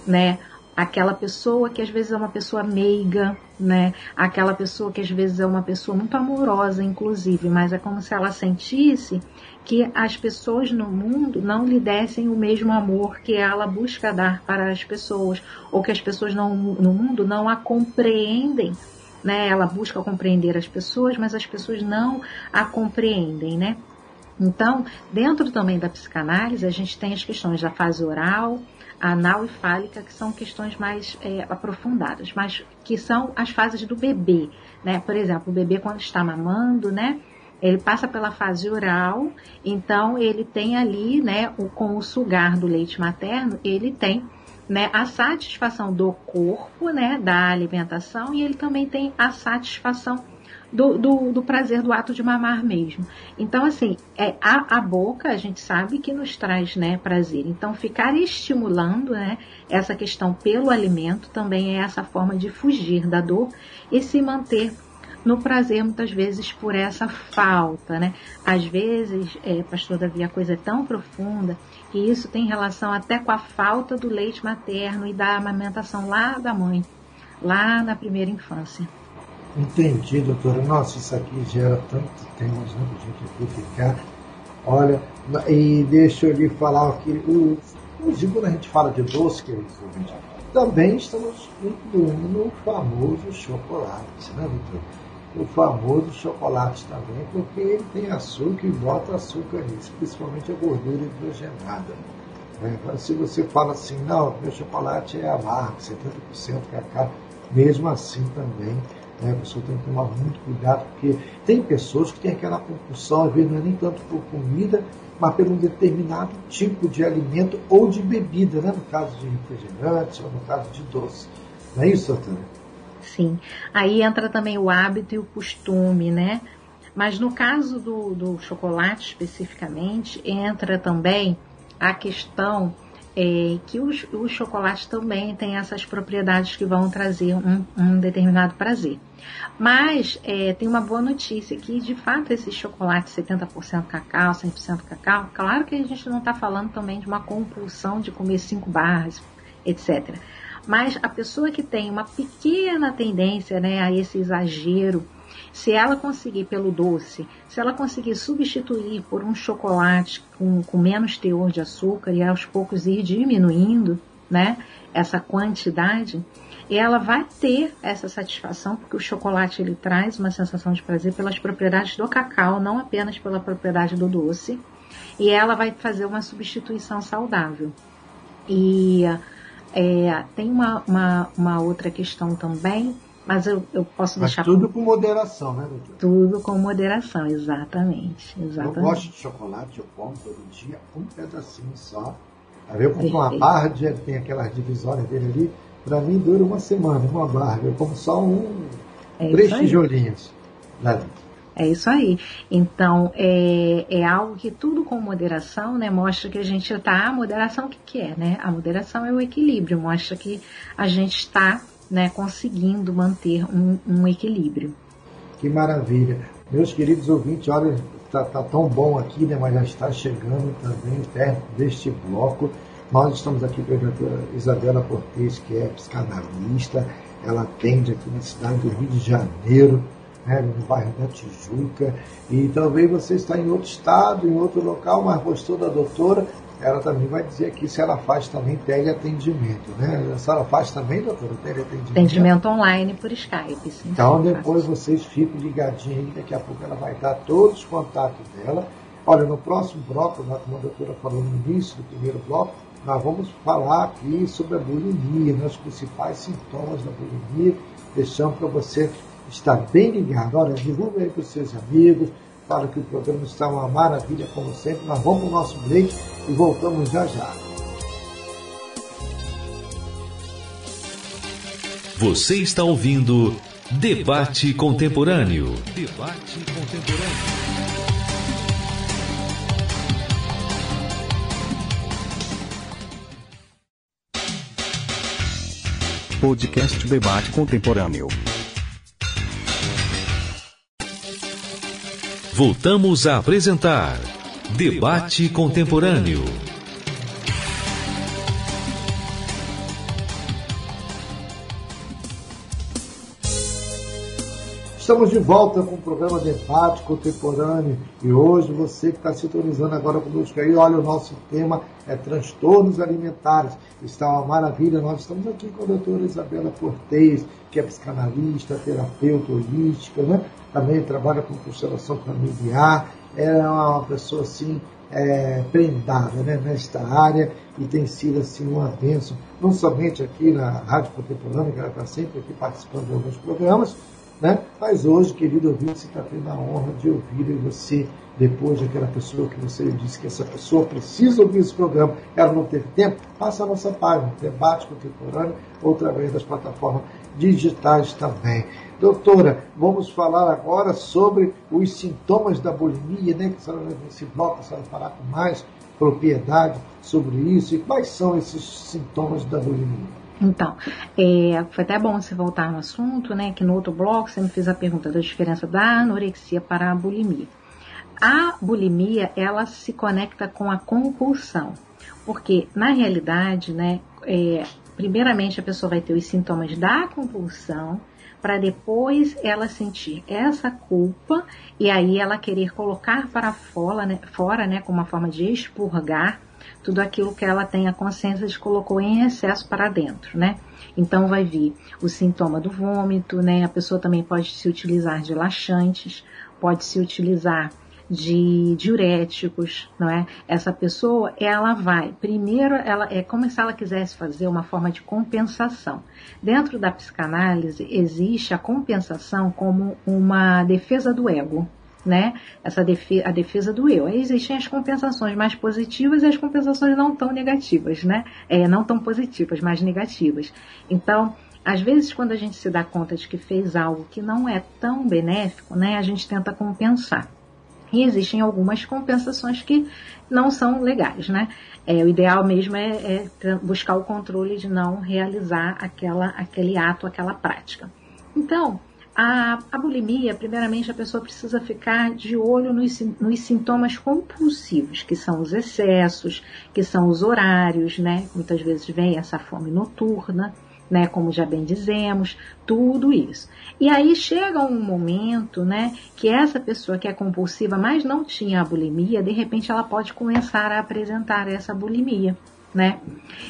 né? Aquela pessoa que às vezes é uma pessoa meiga, né? Aquela pessoa que às vezes é uma pessoa muito amorosa, inclusive, mas é como se ela sentisse que as pessoas no mundo não lhe dessem o mesmo amor que ela busca dar para as pessoas, ou que as pessoas no mundo não a compreendem né? Ela busca compreender as pessoas, mas as pessoas não a compreendem, né? Então, dentro também da psicanálise, a gente tem as questões da fase oral, anal e fálica, que são questões mais é, aprofundadas, mas que são as fases do bebê, né? Por exemplo, o bebê quando está mamando, né? Ele passa pela fase oral, então ele tem ali, né, o, com o sugar do leite materno, ele tem né, a satisfação do corpo, né, da alimentação, e ele também tem a satisfação do, do, do, prazer do ato de mamar mesmo. Então, assim, é, a, a, boca a gente sabe que nos traz né, prazer. Então, ficar estimulando né, essa questão pelo alimento também é essa forma de fugir da dor e se manter no prazer, muitas vezes, por essa falta. Né? Às vezes, é, pastor Davi, a coisa é tão profunda que isso tem relação até com a falta do leite materno e da amamentação lá da mãe, lá na primeira infância. Entendi, doutora. Nossa, isso aqui gera tanto para a gente aqui ficar. Olha, e deixa eu lhe falar que o, quando a gente fala de doce, queridos ouvintes, também estamos incluindo o famoso chocolate, né, doutor? O famoso chocolate também, porque ele tem açúcar e bota açúcar nisso, principalmente a gordura hidrogenada. Então, se você fala assim, não, meu chocolate é amargo, 70% cacau, mesmo assim também né? A pessoa tem que tomar muito cuidado, porque tem pessoas que têm aquela compulsão, às vezes não é nem tanto por comida, mas por um determinado tipo de alimento ou de bebida, né? no caso de refrigerantes ou no caso de doce. Não é isso, doutora? Sim. Aí entra também o hábito e o costume, né? Mas no caso do, do chocolate especificamente, entra também a questão é, que os, os chocolates também têm essas propriedades que vão trazer um, um determinado prazer. Mas é, tem uma boa notícia que, de fato, esse chocolate 70% cacau, 100% cacau, claro que a gente não está falando também de uma compulsão de comer cinco barras, etc. Mas a pessoa que tem uma pequena tendência né, a esse exagero se ela conseguir pelo doce, se ela conseguir substituir por um chocolate com, com menos teor de açúcar e aos poucos ir diminuindo, né, essa quantidade, ela vai ter essa satisfação porque o chocolate ele traz uma sensação de prazer pelas propriedades do cacau, não apenas pela propriedade do doce, e ela vai fazer uma substituição saudável. E é, tem uma, uma, uma outra questão também mas eu, eu posso Mas deixar. Tudo com moderação, né, doutor? Tudo com moderação, exatamente. exatamente. Eu gosto de chocolate, eu como todo dia um pedacinho só. Eu compro uma barra, de, tem aquelas divisórias dele ali, para mim dura uma semana, uma barra. Eu como só um, é três tijolinhos. É isso aí. Então, é, é algo que tudo com moderação, né, mostra que a gente está. A moderação, o que, que é, né? A moderação é o equilíbrio, mostra que a gente está né, conseguindo manter um, um equilíbrio. Que maravilha. Meus queridos ouvintes, olha, está tá tão bom aqui, né, mas já está chegando também perto deste bloco. Nós estamos aqui com a doutora Isabela Cortes, que é psicanalista, ela atende aqui na cidade do Rio de Janeiro, né, no bairro da Tijuca, e talvez você está em outro estado, em outro local, mas gostou da doutora, ela também vai dizer aqui se ela faz também teleatendimento, né? A senhora faz também, doutora, teleatendimento? Atendimento online por Skype, sim. Então depois vocês ficam ligadinhos aí, daqui a pouco ela vai dar todos os contatos dela. Olha, no próximo bloco, como a doutora falou no início do primeiro bloco, nós vamos falar aqui sobre a bulimia, né? os principais sintomas da bulimia, deixando para você estar bem ligado. Olha, divulga aí para os seus amigos, fala que o programa está uma maravilha, como sempre. Nós vamos para o nosso break e voltamos já já. Você está ouvindo Debate Contemporâneo. Debate Contemporâneo. Podcast Debate Contemporâneo. Voltamos a apresentar Debate Contemporâneo. Estamos de volta com o programa Debate Contemporâneo e hoje você que está sintonizando agora conosco aí, olha, o nosso tema é transtornos alimentares. Está uma maravilha, nós estamos aqui com a doutora Isabela Cortez, que é psicanalista, terapeuta holística, né? Também trabalha com constelação familiar, é uma pessoa assim é, prendada né, nesta área e tem sido assim uma bênção, não somente aqui na Rádio Contemporânea, que ela está sempre aqui participando de alguns programas, Né? Mas hoje, querido ouvinte, você está tendo a honra de ouvir você, depois daquela pessoa que você disse que essa pessoa precisa ouvir esse programa, ela não teve tempo, passa a nossa página, Debate Contemporâneo, ou através das plataformas digitais também. Doutora, vamos falar agora sobre os sintomas da bulimia, né? Que a senhora, nesse bloco, a senhora falar com mais propriedade sobre isso e quais são esses sintomas da bulimia. Então, é, foi até bom você voltar no assunto, né? Que no outro bloco você me fez a pergunta da diferença da anorexia para a bulimia. A bulimia, ela se conecta com a compulsão, porque na realidade, né? É, primeiramente a pessoa vai ter os sintomas da compulsão, para depois ela sentir essa culpa e aí ela querer colocar para fora, né, fora, né, como uma forma de expurgar tudo aquilo que ela tem a consciência de colocou em excesso para dentro, né? Então vai vir o sintoma do vômito, né? A pessoa também pode se utilizar de laxantes, pode se utilizar de diuréticos, não é? Essa pessoa, ela vai, primeiro, ela é como se ela quisesse fazer uma forma de compensação. Dentro da psicanálise existe a compensação como uma defesa do ego, né? Essa defesa, a defesa do eu. Aí existem as compensações mais positivas e as compensações não tão negativas, né? É, não tão positivas, mas negativas. Então, às vezes, quando a gente se dá conta de que fez algo que não é tão benéfico, né? A gente tenta compensar. E existem algumas compensações que não são legais, né? É, o ideal mesmo é, é buscar o controle de não realizar aquela, aquele ato, aquela prática. Então, a, a, bulimia, primeiramente, a pessoa precisa ficar de olho nos, nos, sintomas compulsivos, que são os excessos, que são os horários, né? Muitas vezes vem essa fome noturna, né? Como já bem dizemos, tudo isso. E aí chega um momento, né? Que essa pessoa que é compulsiva, mas não tinha a bulimia, de repente ela pode começar a apresentar essa bulimia. Né?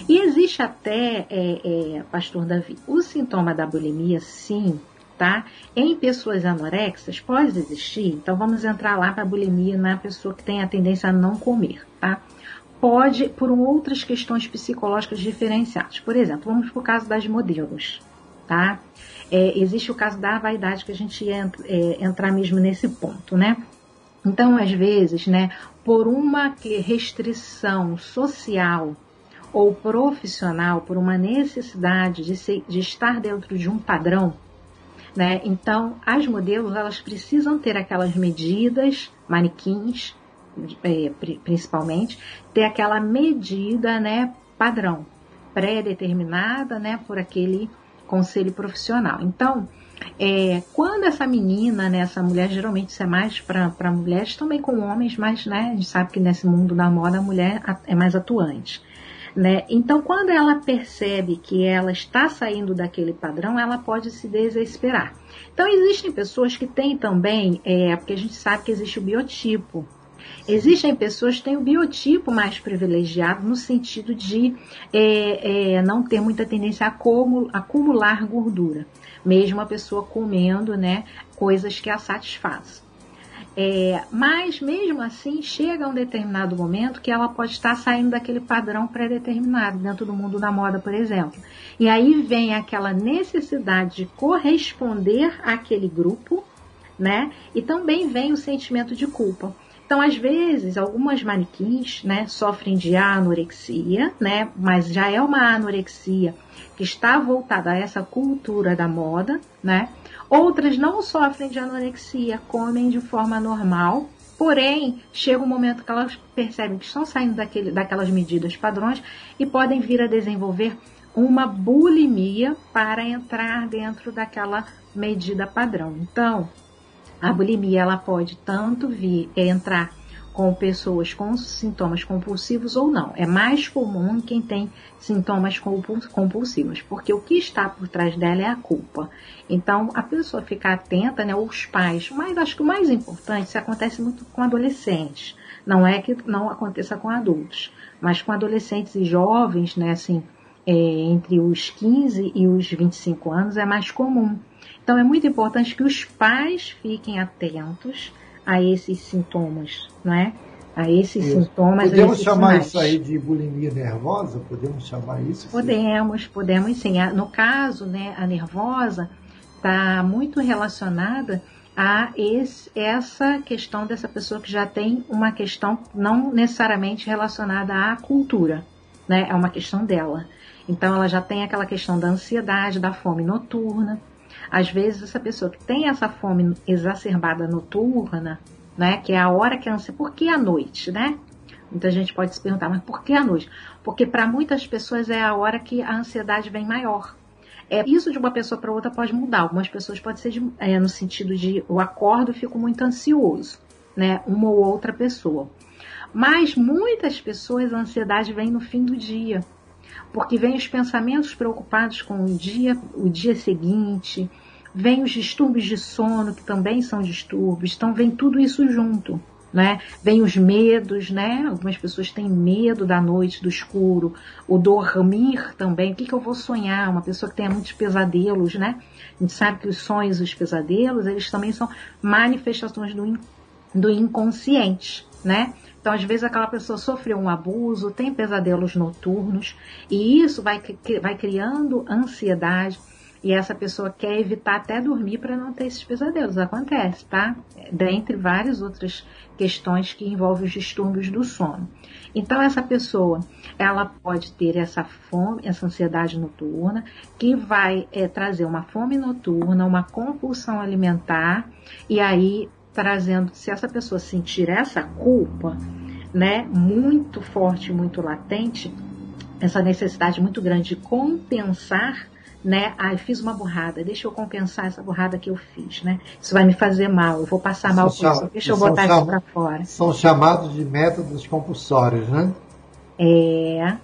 E existe até, é, é, pastor Davi, o sintoma da bulimia, sim, tá? Em pessoas anorexas pode existir, então vamos entrar lá para a bulimia na pessoa que tem a tendência a não comer, tá? Pode por outras questões psicológicas diferenciadas. Por exemplo, vamos para o caso das modelos, tá? É, existe o caso da vaidade que a gente ia é, entrar mesmo nesse ponto, né? Então, às vezes, né, por uma restrição social ou profissional, por uma necessidade de, ser, de estar dentro de um padrão, né? Então, as modelos elas precisam ter aquelas medidas, manequins, principalmente, ter aquela medida né, padrão, pré-determinada né, por aquele conselho profissional. Então, é, quando essa menina, né, essa mulher, geralmente isso é mais para mulheres, também com homens, mas né, a gente sabe que nesse mundo da moda a mulher é mais atuante. Né? Então, quando ela percebe que ela está saindo daquele padrão, ela pode se desesperar. Então, existem pessoas que têm também, é, porque a gente sabe que existe o biotipo. Existem pessoas que têm o biotipo mais privilegiado no sentido de é, é, não ter muita tendência a acumular gordura, mesmo a pessoa comendo né, coisas que a satisfazem. É, mas mesmo assim chega um determinado momento que ela pode estar saindo daquele padrão pré-determinado dentro do mundo da moda, por exemplo. E aí vem aquela necessidade de corresponder àquele grupo, né? E também vem o sentimento de culpa. Então, às vezes, algumas manequins, né, sofrem de anorexia, né, mas já é uma anorexia que está voltada a essa cultura da moda, né? Outras não sofrem de anorexia, comem de forma normal, porém chega um momento que elas percebem que estão saindo daquele, daquelas medidas padrões e podem vir a desenvolver uma bulimia para entrar dentro daquela medida padrão. Então, a bulimia ela pode tanto vir entrar com pessoas com sintomas compulsivos ou não. É mais comum quem tem sintomas compulsivos, porque o que está por trás dela é a culpa. Então, a pessoa ficar atenta, né, os pais, mas acho que o mais importante, isso acontece muito com adolescentes. Não é que não aconteça com adultos, mas com adolescentes e jovens, né, assim, é, entre os 15 e os 25 anos é mais comum. Então, é muito importante que os pais fiquem atentos a esses sintomas, não é? A esses isso. sintomas. Podemos chamar sinais. isso aí de bulimia nervosa? Podemos chamar isso? Podemos, sim. podemos sim. No caso, né, a nervosa, está muito relacionada a esse, essa questão dessa pessoa que já tem uma questão não necessariamente relacionada à cultura, né? É uma questão dela. Então ela já tem aquela questão da ansiedade, da fome noturna. Às vezes essa pessoa que tem essa fome exacerbada noturna, né, que é a hora que a ansiedade, por que a noite, né? Muita gente pode se perguntar, mas por que a noite? Porque para muitas pessoas é a hora que a ansiedade vem maior. É, isso de uma pessoa para outra pode mudar. Algumas pessoas pode ser de, é, no sentido de eu acordo e fico muito ansioso, né? Uma ou outra pessoa. Mas muitas pessoas a ansiedade vem no fim do dia, porque vem os pensamentos preocupados com o dia, o dia seguinte, vem os distúrbios de sono que também são distúrbios, então vem tudo isso junto né? Vem os medos, né? Algumas pessoas têm medo da noite, do escuro, o dormir também. O que, que eu vou sonhar? Uma pessoa que tenha muitos pesadelos, né? A gente sabe que os sonhos e os pesadelos, eles também são manifestações do, do inconsciente, né? Então, às vezes, aquela pessoa sofreu um abuso, tem pesadelos noturnos, e isso vai, vai criando ansiedade e essa pessoa quer evitar até dormir para não ter esses pesadelos. Acontece, tá? Dentre várias outras questões que envolvem os distúrbios do sono. Então essa pessoa, ela pode ter essa fome, essa ansiedade noturna, que vai é, trazer uma fome noturna, uma compulsão alimentar, e aí trazendo, se essa pessoa sentir essa culpa, né, muito forte, muito latente, essa necessidade muito grande de compensar né? Ah, eu fiz uma burrada, deixa eu compensar essa burrada que eu fiz, né? Isso vai me fazer mal, eu vou passar mal por isso, deixa eu botar isso para fora. São chamados de métodos compulsórios, né? É.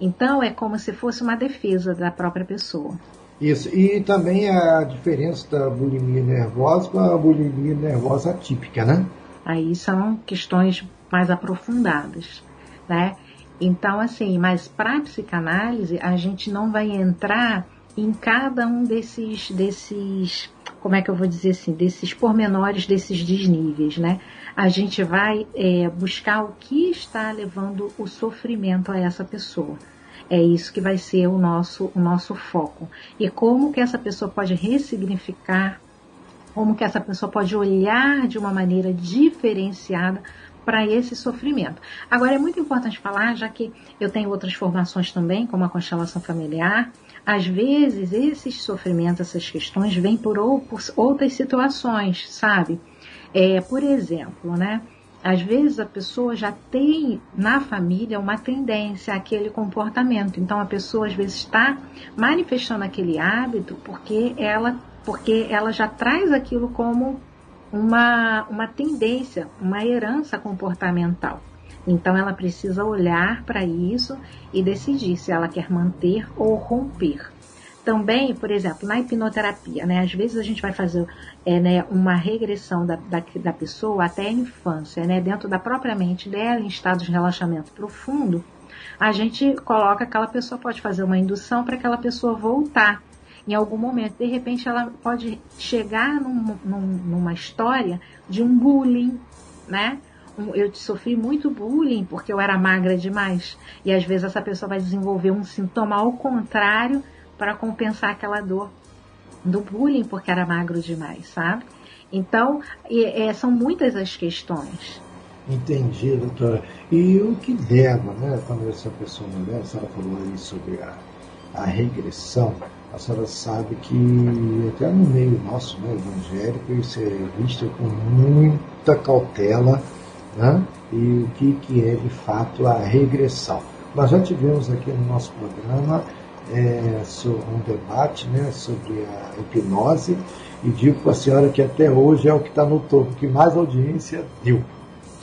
Então é como se fosse uma defesa da própria pessoa. Isso, e também a diferença da bulimia nervosa com a bulimia nervosa atípica, né? Aí são questões mais aprofundadas, né? Então, assim, mas para psicanálise, a gente não vai entrar em cada um desses, desses, como é que eu vou dizer assim, desses pormenores, desses desníveis, né? A gente vai é, buscar o que está levando o sofrimento a essa pessoa. É isso que vai ser o nosso, o nosso foco. E como que essa pessoa pode ressignificar, como que essa pessoa pode olhar de uma maneira diferenciada para esse sofrimento. Agora é muito importante falar, já que eu tenho outras formações também, como a constelação familiar, às vezes esses sofrimentos, essas questões vêm por, ou, por outras situações, sabe? É, por exemplo, né? Às vezes a pessoa já tem na família uma tendência àquele comportamento. Então a pessoa às vezes está manifestando aquele hábito porque ela, porque ela já traz aquilo como uma, uma tendência, uma herança comportamental. Então ela precisa olhar para isso e decidir se ela quer manter ou romper. Também, por exemplo, na hipnoterapia, né, às vezes a gente vai fazer é, né, uma regressão da, da, da, pessoa até a infância, né, dentro da própria mente dela, em estado de relaxamento profundo, a gente coloca aquela pessoa, pode fazer uma indução para aquela pessoa voltar em algum momento. De repente, ela pode chegar num, num, numa história de um bullying, né? eu sofri muito bullying porque eu era magra demais. E às vezes essa pessoa vai desenvolver um sintoma ao contrário para compensar aquela dor do bullying porque era magro demais, sabe? Então, é, são muitas as questões. Entendi, doutora. E o que leva, né, quando essa pessoa mulher, a senhora falou aí sobre a, a regressão, a senhora sabe que até no meio nosso, né, evangélico, isso é visto com muita cautela, né? e o que, que é de fato a regressão. Nós já tivemos aqui no nosso programa é, um debate né, sobre a hipnose e digo para a senhora que até hoje é o que está no topo, que mais audiência deu.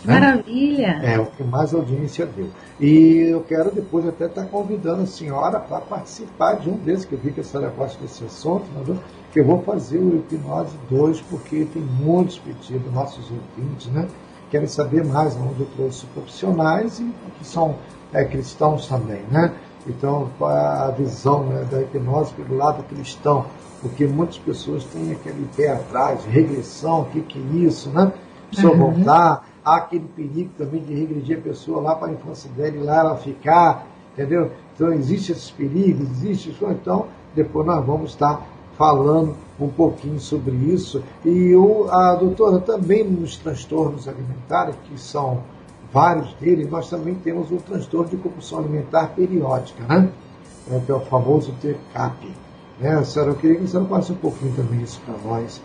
Né? Maravilha! É, o que mais audiência deu. E eu quero depois até estar tá convidando a senhora para participar de um desses, que eu vi que a senhora gosta desse assunto, né, que eu vou fazer o Hipnose 2, porque tem muitos pedidos, nossos ouvintes, né? querem saber mais onde eu trouxe profissionais e que são é, cristãos também, né? Então, qual é a visão né, da hipnose pelo lado cristão? Porque muitas pessoas têm aquele pé atrás, regressão, o que, que é isso, né? Só uhum. voltar, há aquele perigo também de regredir a pessoa lá para a infância dela e lá ela ficar, entendeu? Então, existe esses perigos, existe isso. Então, depois nós vamos estar falando um pouquinho sobre isso. E o, a doutora, também nos transtornos alimentares, que são vários deles, nós também temos o transtorno de compulsão alimentar periódica, né? É, que é o famoso TCAP. Né? Senhora, eu queria que a senhora passe um pouquinho também isso para nós.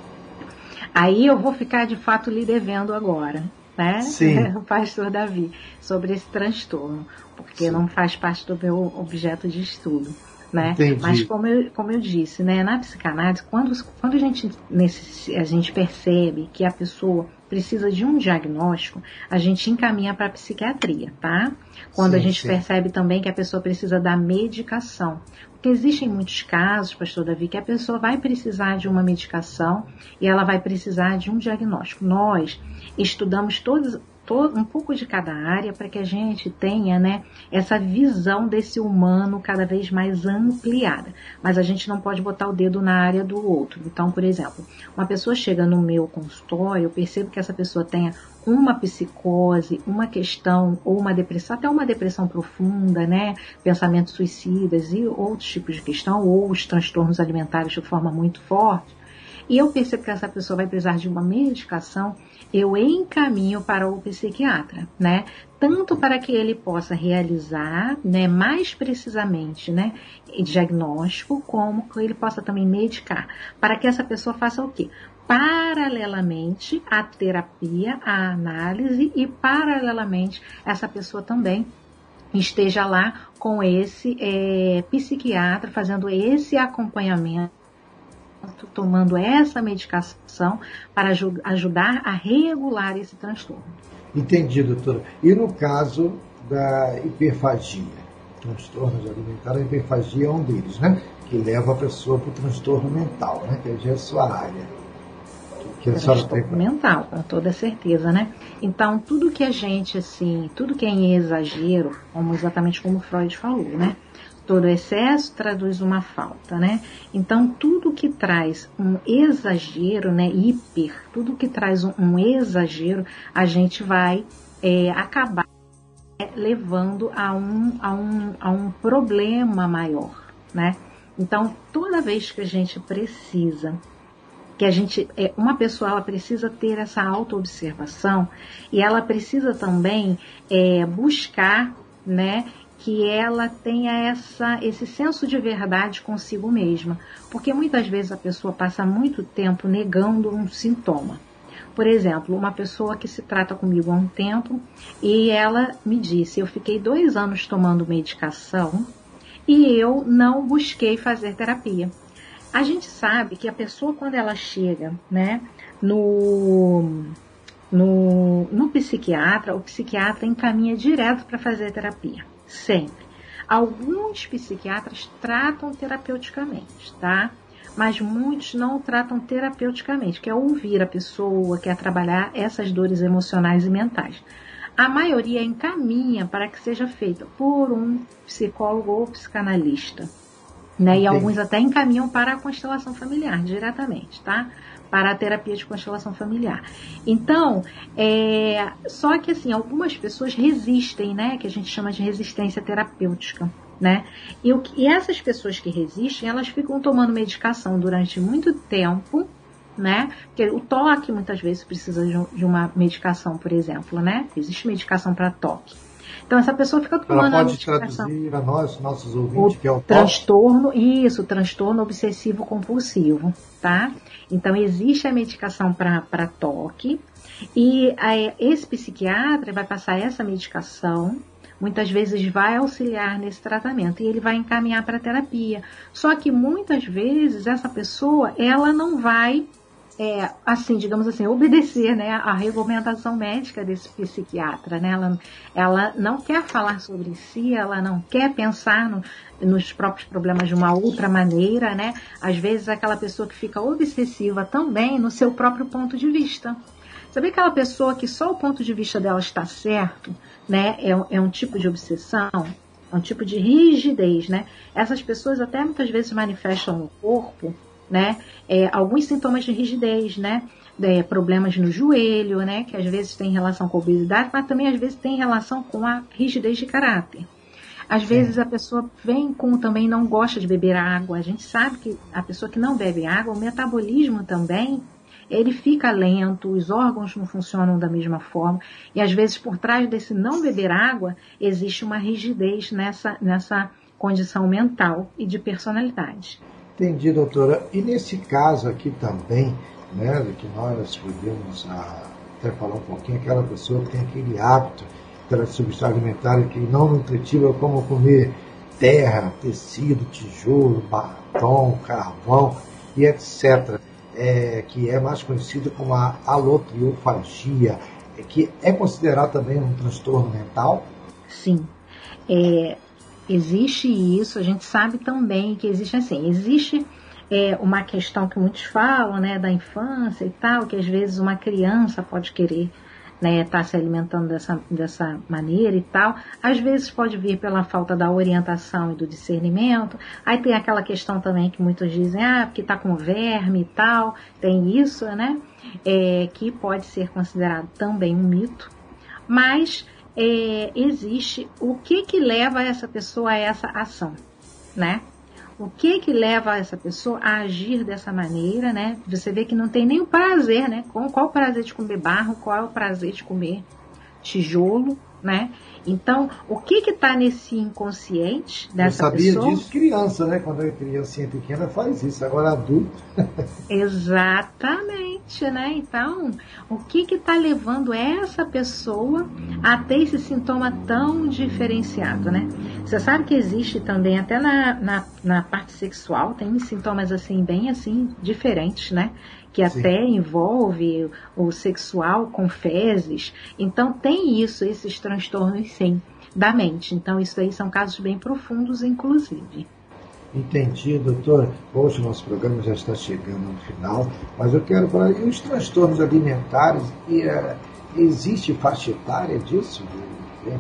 Aí eu vou ficar de fato lhe devendo agora, né? Sim. o pastor Davi, sobre esse transtorno, porque Sim. não faz parte do meu objeto de estudo. Né? Mas como eu, como eu disse, né, na psicanálise, quando, quando a, gente, nesse, a gente percebe que a pessoa precisa de um diagnóstico, a gente encaminha para a psiquiatria, tá? Quando sim, a gente sim. percebe também que a pessoa precisa da medicação. Porque existem muitos casos, pastor Davi, que a pessoa vai precisar de uma medicação e ela vai precisar de um diagnóstico. Nós estudamos todos, todo, um pouco de cada área para que a gente tenha né, essa visão desse humano cada vez mais ampliada. Mas a gente não pode botar o dedo na área do outro. Então, por exemplo, uma pessoa chega no meu consultório, eu percebo que essa pessoa tenha uma psicose, uma questão ou uma depressão, até uma depressão profunda, né, pensamentos suicidas e outros tipos de questão, ou os transtornos alimentares de forma muito forte, e eu percebo que essa pessoa vai precisar de uma medicação, eu encaminho para o psiquiatra, né? Tanto para que ele possa realizar, né, mais precisamente, né, diagnóstico, como que ele possa também medicar, para que essa pessoa faça o quê? paralelamente à terapia, à análise e paralelamente essa pessoa também esteja lá com esse é, psiquiatra fazendo esse acompanhamento tomando essa medicação para ajudar a regular esse transtorno. Entendi, doutora. E no caso da hiperfagia, transtornos alimentares, a hiperfagia é um deles, né? Que leva a pessoa para o transtorno mental, né? Que já é a sua área que a senhora tem. mental, com toda certeza, né? Então, tudo que a gente, assim, tudo que é em exagero, como exatamente como Freud falou, né? Todo excesso traduz uma falta, né? Então, tudo que traz um exagero, né? Hiper, tudo que traz um, um exagero, a gente vai é, acabar levando a um, a, um, a um problema maior, né? Então, toda vez que a gente precisa que a gente, é, uma pessoa ela precisa ter essa autoobservação e ela precisa também é, buscar, né, que ela tenha essa, esse senso de verdade consigo mesma, porque muitas vezes a pessoa passa muito tempo negando um sintoma. Por exemplo, uma pessoa que se trata comigo há um tempo e ela me disse: eu fiquei dois anos tomando medicação e eu não busquei fazer terapia. A gente sabe que a pessoa, quando ela chega né, no, no, no psiquiatra, o psiquiatra encaminha direto para fazer terapia. Sempre. Alguns psiquiatras tratam terapeuticamente, tá? Mas muitos não tratam terapeuticamente, que é ouvir a pessoa, quer trabalhar essas dores emocionais e mentais. A maioria encaminha para que seja feita por um psicólogo ou psicanalista. Né? E alguns até encaminham para a constelação familiar diretamente, tá? Para a terapia de constelação familiar. Então, é, só que assim, algumas pessoas resistem, né? Que a gente chama de resistência terapêutica. Né? E, o, e essas pessoas que resistem, elas ficam tomando medicação durante muito tempo, né? Porque o toque muitas vezes precisa de uma medicação, por exemplo, né? Existe medicação para toque. Então essa pessoa fica tomando Ela pode traduzir a nós, nossos ouvintes, o que é o transtorno, isso, transtorno obsessivo compulsivo, tá? Então existe a medicação para toque e a, esse psiquiatra vai passar essa medicação muitas vezes vai auxiliar nesse tratamento e ele vai encaminhar para terapia. Só que muitas vezes essa pessoa ela não vai é, assim, digamos assim, obedecer né, a regulamentação médica desse psiquiatra. Né? Ela, ela não quer falar sobre si, ela não quer pensar no, nos próprios problemas de uma outra maneira. Né? Às vezes, aquela pessoa que fica obsessiva também no seu próprio ponto de vista. Sabe aquela pessoa que só o ponto de vista dela está certo, né? É, é um tipo de obsessão, é um tipo de rigidez, né? Essas pessoas até muitas vezes manifestam no corpo né? É, alguns sintomas de rigidez, né? É, problemas no joelho, né? Que às vezes tem relação com a obesidade, mas também às vezes tem relação com a rigidez de caráter. Às vezes a pessoa vem com também não gosta de beber água. A gente sabe que a pessoa que não bebe água, o metabolismo também, ele fica lento, os órgãos não funcionam da mesma forma. E às vezes por trás desse não beber água, existe uma rigidez nessa, nessa condição mental e de personalidade. Entendi, doutora. E nesse caso aqui também, né, que nós podemos até falar um pouquinho, aquela pessoa que tem aquele hábito pela substância alimentar que não nutritiva, como comer terra, tecido, tijolo, batom, carvão e etc., é, que é mais conhecido como a alotriofagia, que é considerado também um transtorno mental? Sim. É, existe isso, a gente sabe também que existe assim, existe é, uma questão que muitos falam, né, da infância e tal, que às vezes uma criança pode querer né, tá se alimentando dessa, dessa maneira e tal. Às vezes pode vir pela falta da orientação e do discernimento. Aí tem aquela questão também que muitos dizem, ah, porque tá com verme e tal. Tem isso, né? É, que pode ser considerado também um mito. Mas é, existe o que que leva essa pessoa a essa ação, né? o que que leva essa pessoa a agir dessa maneira, né? Você vê que não tem nem o prazer, né? Qual o prazer de comer barro, qual é o prazer de comer tijolo, né? Então, o que que está nesse inconsciente dessa pessoa? Eu sabia disso criança, né? Quando a criancinha pequena faz isso, agora adulto. Exatamente, né? Então, o que que está levando essa pessoa a ter esse sintoma tão diferenciado, né? Você sabe que existe também, até na, na, na parte sexual, tem sintomas assim, bem assim, diferentes, né? Que Sim. até envolve o sexual com fezes. Então tem isso, esses transtornos sim, da mente. Então isso aí são casos bem profundos, inclusive. Entendi, doutor. Hoje o nosso programa já está chegando no final, mas eu quero falar, e os transtornos alimentares, e, uh, existe faixa etária disso?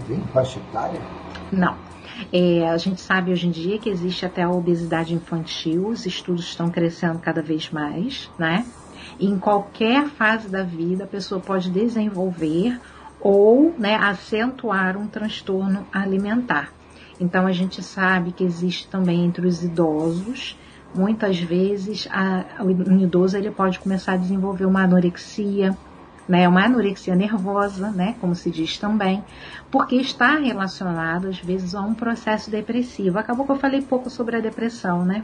Tem faixa etária? Não. É, a gente sabe hoje em dia que existe até a obesidade infantil, os estudos estão crescendo cada vez mais, né? Em qualquer fase da vida a pessoa pode desenvolver ou né, acentuar um transtorno alimentar. Então a gente sabe que existe também entre os idosos, muitas vezes a, o idoso ele pode começar a desenvolver uma anorexia, né, uma anorexia nervosa, né, como se diz também, porque está relacionado às vezes a um processo depressivo. Acabou que eu falei pouco sobre a depressão, né?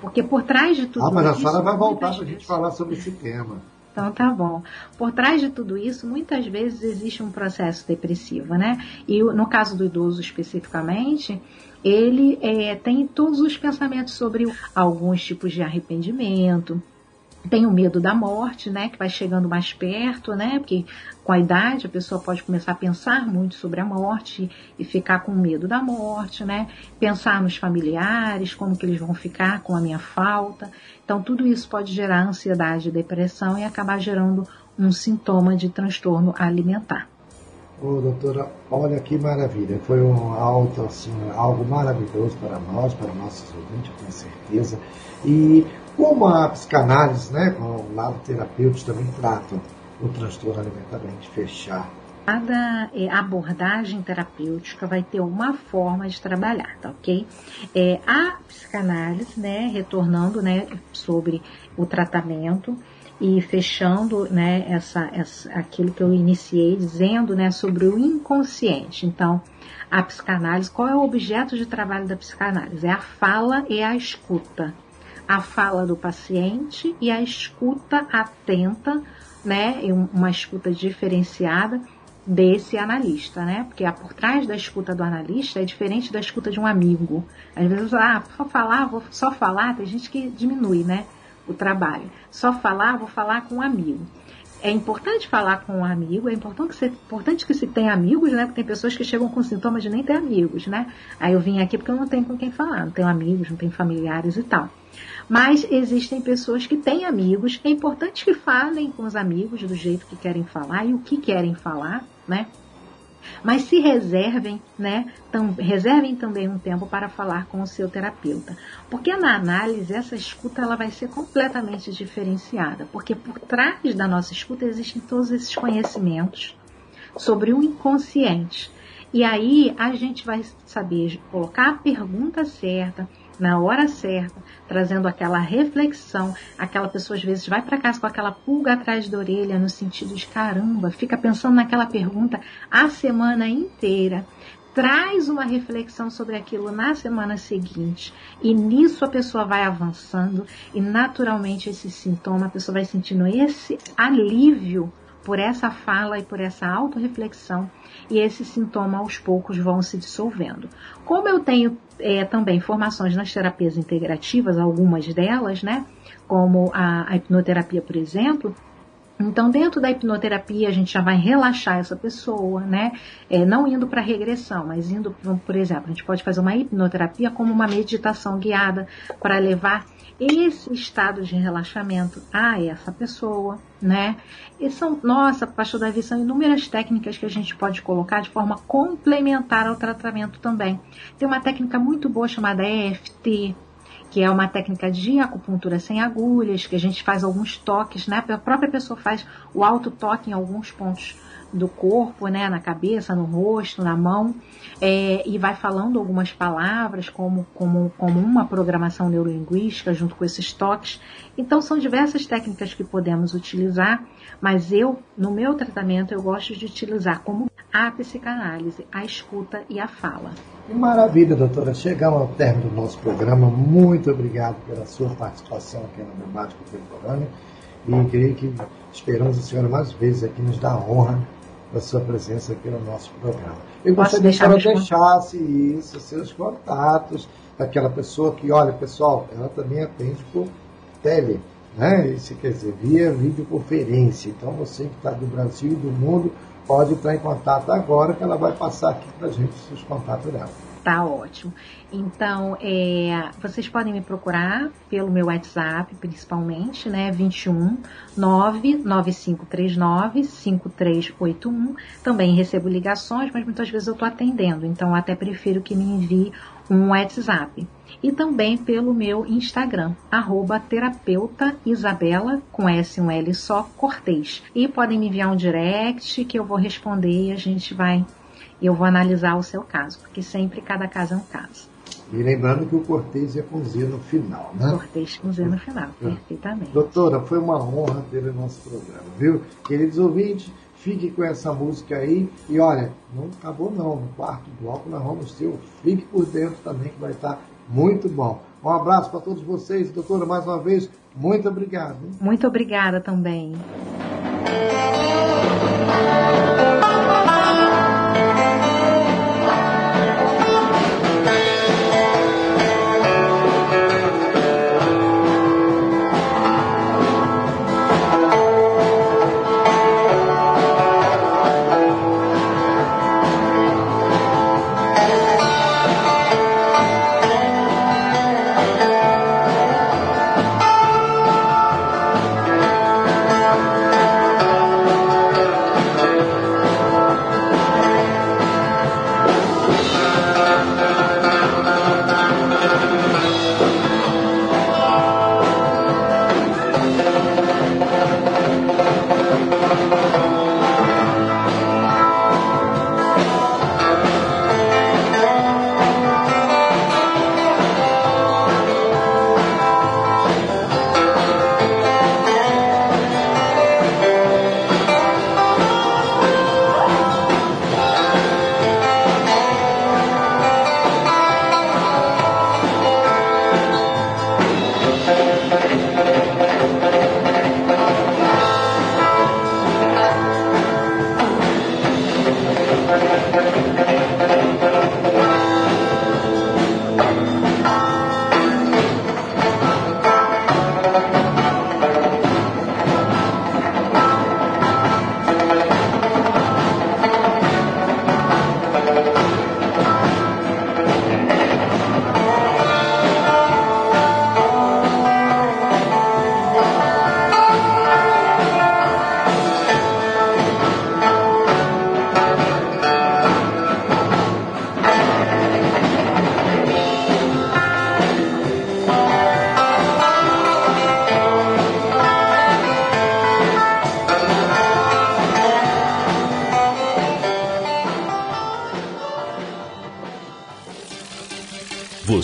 Porque por trás de tudo isso. Ah, mas a isso, senhora vai voltar para a gente falar sobre esse tema. Então tá bom. Por trás de tudo isso, muitas vezes existe um processo depressivo, né? E no caso do idoso especificamente, ele é, tem todos os pensamentos sobre alguns tipos de arrependimento, tem o medo da morte, né, que vai chegando mais perto, né, porque com a idade a pessoa pode começar a pensar muito sobre a morte e ficar com medo da morte, né, pensar nos familiares, como que eles vão ficar com a minha falta. Então tudo isso pode gerar ansiedade e depressão e acabar gerando um sintoma de transtorno alimentar. Ô, doutora, olha que maravilha. Foi um alto, assim, algo maravilhoso para nós, para nossos ouvintes, com certeza. E como a psicanálise, né, com o lado terapêutico também tratam o transtorno alimentar, gente fechar. Cada é, abordagem terapêutica vai ter uma forma de trabalhar, tá ok? É, a psicanálise, né, retornando, né, sobre o tratamento e fechando, né, essa, essa, aquilo que eu iniciei dizendo, né, sobre o inconsciente. Então, a psicanálise, qual é o objeto de trabalho da psicanálise? É a fala e a escuta, a fala do paciente e a escuta atenta, né, uma escuta diferenciada desse analista, né? Porque a por trás da escuta do analista é diferente da escuta de um amigo. Às vezes, ah, só falar, vou só falar, tem gente que diminui, né, o trabalho. Só falar, vou falar com um amigo. É importante falar com um amigo, é importante que, se, importante que se tenha amigos, né? Porque tem pessoas que chegam com sintomas de nem ter amigos, né? Aí eu vim aqui porque eu não tenho com quem falar, não tenho amigos, não tenho familiares e tal. Mas existem pessoas que têm amigos, é importante que falem com os amigos do jeito que querem falar e o que querem falar, né? Mas se reservem, né? Tam, reservem também um tempo para falar com o seu terapeuta. Porque na análise, essa escuta ela vai ser completamente diferenciada. Porque por trás da nossa escuta existem todos esses conhecimentos sobre o inconsciente. E aí a gente vai saber colocar a pergunta certa, na hora certa, trazendo aquela reflexão. Aquela pessoa às vezes vai para casa com aquela pulga atrás da orelha, no sentido de caramba, fica pensando naquela pergunta a semana inteira. Traz uma reflexão sobre aquilo na semana seguinte, e nisso a pessoa vai avançando, e naturalmente esse sintoma, a pessoa vai sentindo esse alívio por essa fala e por essa autorreflexão, e esse sintoma aos poucos vão se dissolvendo. Como eu tenho é, também formações nas terapias integrativas, algumas delas, né? Como a, a hipnoterapia, por exemplo, então, dentro da hipnoterapia, a gente já vai relaxar essa pessoa, né? É, não indo para regressão, mas indo, por exemplo, a gente pode fazer uma hipnoterapia como uma meditação guiada para levar esse estado de relaxamento a essa pessoa, né? E são, nossa, pastor Davi, são inúmeras técnicas que a gente pode colocar de forma complementar ao tratamento também. Tem uma técnica muito boa chamada EFT, que é uma técnica de acupuntura sem agulhas, que a gente faz alguns toques, né? A própria pessoa faz o alto toque em alguns pontos do corpo, né, na cabeça, no rosto, na mão, é, e vai falando algumas palavras como, como, como uma programação neurolinguística junto com esses toques. Então são diversas técnicas que podemos utilizar, mas eu, no meu tratamento, eu gosto de utilizar como a psicanálise, a escuta e a fala. Maravilha, doutora. Chegamos ao término do nosso programa. Muito obrigado pela sua participação aqui no debate contemporâneo. E creio que esperamos a senhora mais vezes aqui, nos a honra da sua presença aqui no nosso programa. Eu Posso gostaria que a senhora deixar deixasse isso, seus contatos, daquela pessoa que, olha, pessoal, ela também atende por tele, né? Isso quer dizer, via videoconferência. Então você que está do Brasil e do mundo pode entrar em contato agora que ela vai passar aqui para a gente os seus contatos dela. Tá ótimo. Então, é, vocês podem me procurar pelo meu WhatsApp, principalmente, né? 21 99539 5381. Também recebo ligações, mas muitas vezes eu estou atendendo, então até prefiro que me envie um WhatsApp. E também pelo meu Instagram, arroba terapeuta Isabela, com S um L só, Cortês. E podem me enviar um direct que eu vou responder e a gente vai e eu vou analisar o seu caso, porque sempre cada caso é um caso. E lembrando que o Cortês é com Z no final, né? Cortês com Z no final, É. perfeitamente. Doutora, foi uma honra ter o nosso programa, viu? Queridos ouvintes, fique com essa música aí. E olha, não acabou não. No quarto bloco nós vamos ter o Fique por Dentro também, que vai estar muito bom. Um abraço para todos vocês. Doutora, mais uma vez, muito obrigado. hein? Muito obrigada também.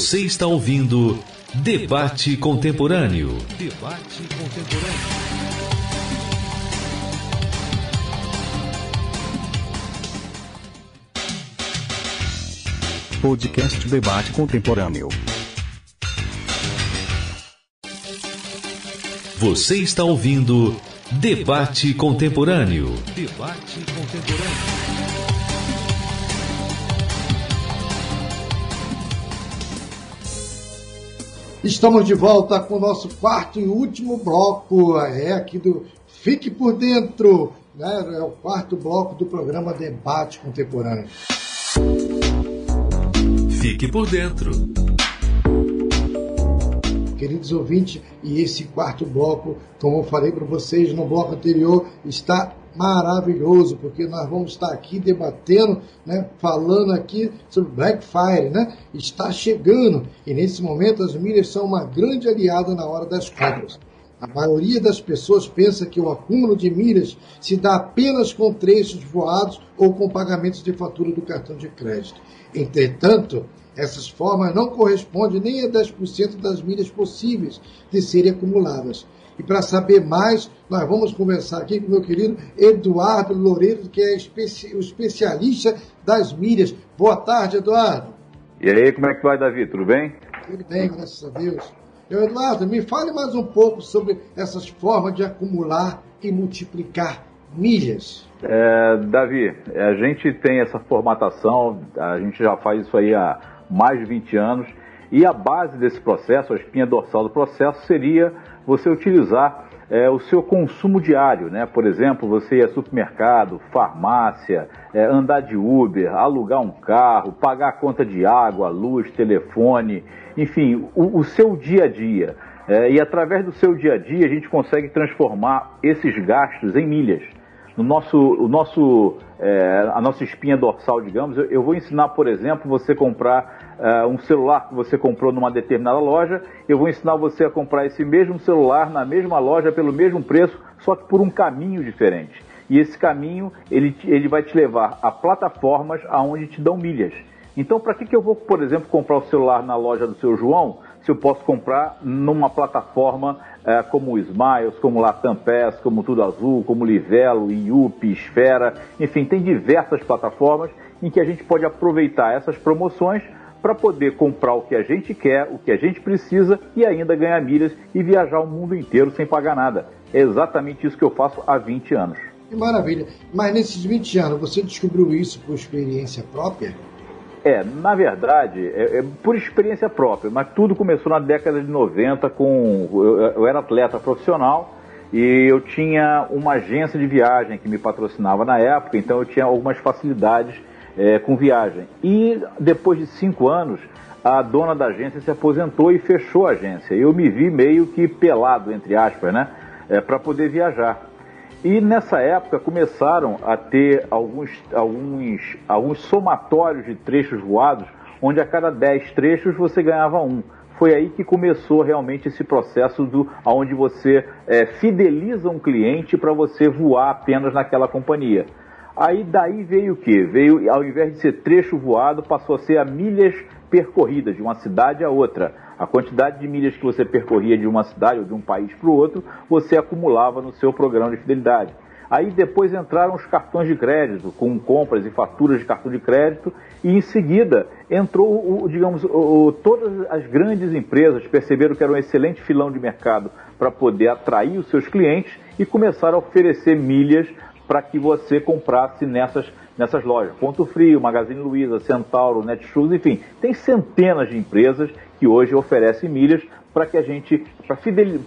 Você está ouvindo Debate Contemporâneo. Debate Contemporâneo. Podcast Debate Contemporâneo. Você está ouvindo Debate Contemporâneo. Debate Contemporâneo. Estamos de volta com o nosso quarto e último bloco, é aqui do Fique por Dentro, né? é o quarto bloco do programa Debate Contemporâneo. Fique por dentro. Queridos ouvintes, e esse quarto bloco, como eu falei para vocês no bloco anterior, está maravilhoso, porque nós vamos estar aqui debatendo, né, falando aqui sobre Black Fire, né? Está chegando e nesse momento as milhas são uma grande aliada na hora das compras. A maioria das pessoas pensa que o acúmulo de milhas se dá apenas com trechos voados ou com pagamentos de fatura do cartão de crédito. Entretanto, essas formas não correspondem nem a 10% das milhas possíveis de serem acumuladas. E para saber mais, nós vamos conversar aqui com o meu querido Eduardo Loureiro, que é o especialista das milhas. Boa tarde, Eduardo. E aí, como é que vai, Davi? Tudo bem? Tudo bem, graças a Deus. Eu, Eduardo, me fale mais um pouco sobre essas formas de acumular e multiplicar milhas. É, Davi, a gente tem essa formatação, a gente já faz isso aí há mais de 20 anos, e a base desse processo, a espinha dorsal do processo, seria você utilizar é, o seu consumo diário, né? Por exemplo, você ir a supermercado, farmácia, é, andar de Uber, alugar um carro, pagar a conta de água, luz, telefone, enfim, o, o seu dia a dia. É, e através do seu dia a dia a gente consegue transformar esses gastos em milhas. No nosso, o nosso, é, a nossa espinha dorsal, digamos, eu, eu vou ensinar, por exemplo, você comprar uh, um celular que você comprou numa determinada loja, eu vou ensinar você a comprar esse mesmo celular na mesma loja pelo mesmo preço, só que por um caminho diferente. E esse caminho ele, ele vai te levar a plataformas aonde te dão milhas. Então, para que, que eu vou, por exemplo, comprar o celular na loja do seu João, se eu posso comprar numa plataforma uh, como o Smiles, como Latam Pass, como Tudo Azul, como Livelo, IUP, Esfera, enfim, tem diversas plataformas em que a gente pode aproveitar essas promoções para poder comprar o que a gente quer, o que a gente precisa e ainda ganhar milhas e viajar o mundo inteiro sem pagar nada. É exatamente isso que eu faço há 20 anos. Que maravilha. Mas nesses 20 anos, você descobriu isso por experiência própria? É, na verdade, é, é, por experiência própria, mas tudo começou na década de 90 com. Eu, eu era atleta profissional e eu tinha uma agência de viagem que me patrocinava na época, então eu tinha algumas facilidades é, com viagem. E depois de cinco anos, a dona da agência se aposentou e fechou a agência. Eu me vi meio que pelado, entre aspas, né? É, para poder viajar. E nessa época começaram a ter alguns, alguns, alguns somatórios de trechos voados, onde a cada 10 trechos você ganhava um. Foi aí que começou realmente esse processo do onde você é, fideliza um cliente para você voar apenas naquela companhia. Aí daí veio o que? Veio, ao invés de ser trecho voado, passou a ser a milhas percorridas de uma cidade a outra. A quantidade de milhas que você percorria de uma cidade ou de um país para o outro, você acumulava no seu programa de fidelidade. Aí depois entraram os cartões de crédito, com compras e faturas de cartão de crédito, e em seguida entrou, o, digamos, o, todas as grandes empresas perceberam que era um excelente filão de mercado para poder atrair os seus clientes e começaram a oferecer milhas para que você comprasse nessas, nessas lojas. Ponto Frio, Magazine Luiza, Centauro, Netshoes, enfim, tem centenas de empresas que hoje oferecem milhas para que a gente,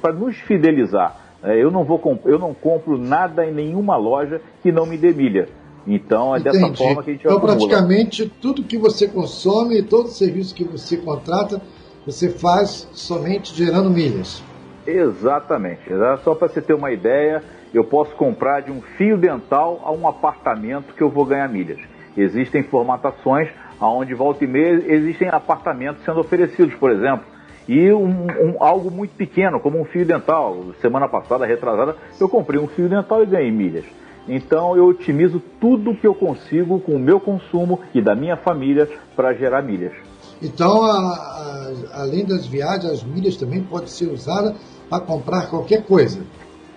para nos fidelizar. É, eu não vou eu não compro nada em nenhuma loja que não me dê milha. Então é Entendi. dessa forma que a gente Então acumula. praticamente tudo que você consome, todo serviço que você contrata, você faz somente gerando milhas. Exatamente. Só para você ter uma ideia, eu posso comprar de um fio dental a um apartamento que eu vou ganhar milhas. Existem formatações onde volta e meia existem apartamentos sendo oferecidos, por exemplo. E um, um, algo muito pequeno, como um fio dental. Semana passada, retrasada, eu comprei um fio dental e ganhei milhas. Então eu otimizo tudo que eu consigo com o meu consumo e da minha família para gerar milhas. Então, a, a, além das viagens, as milhas também podem ser usadas para comprar qualquer coisa.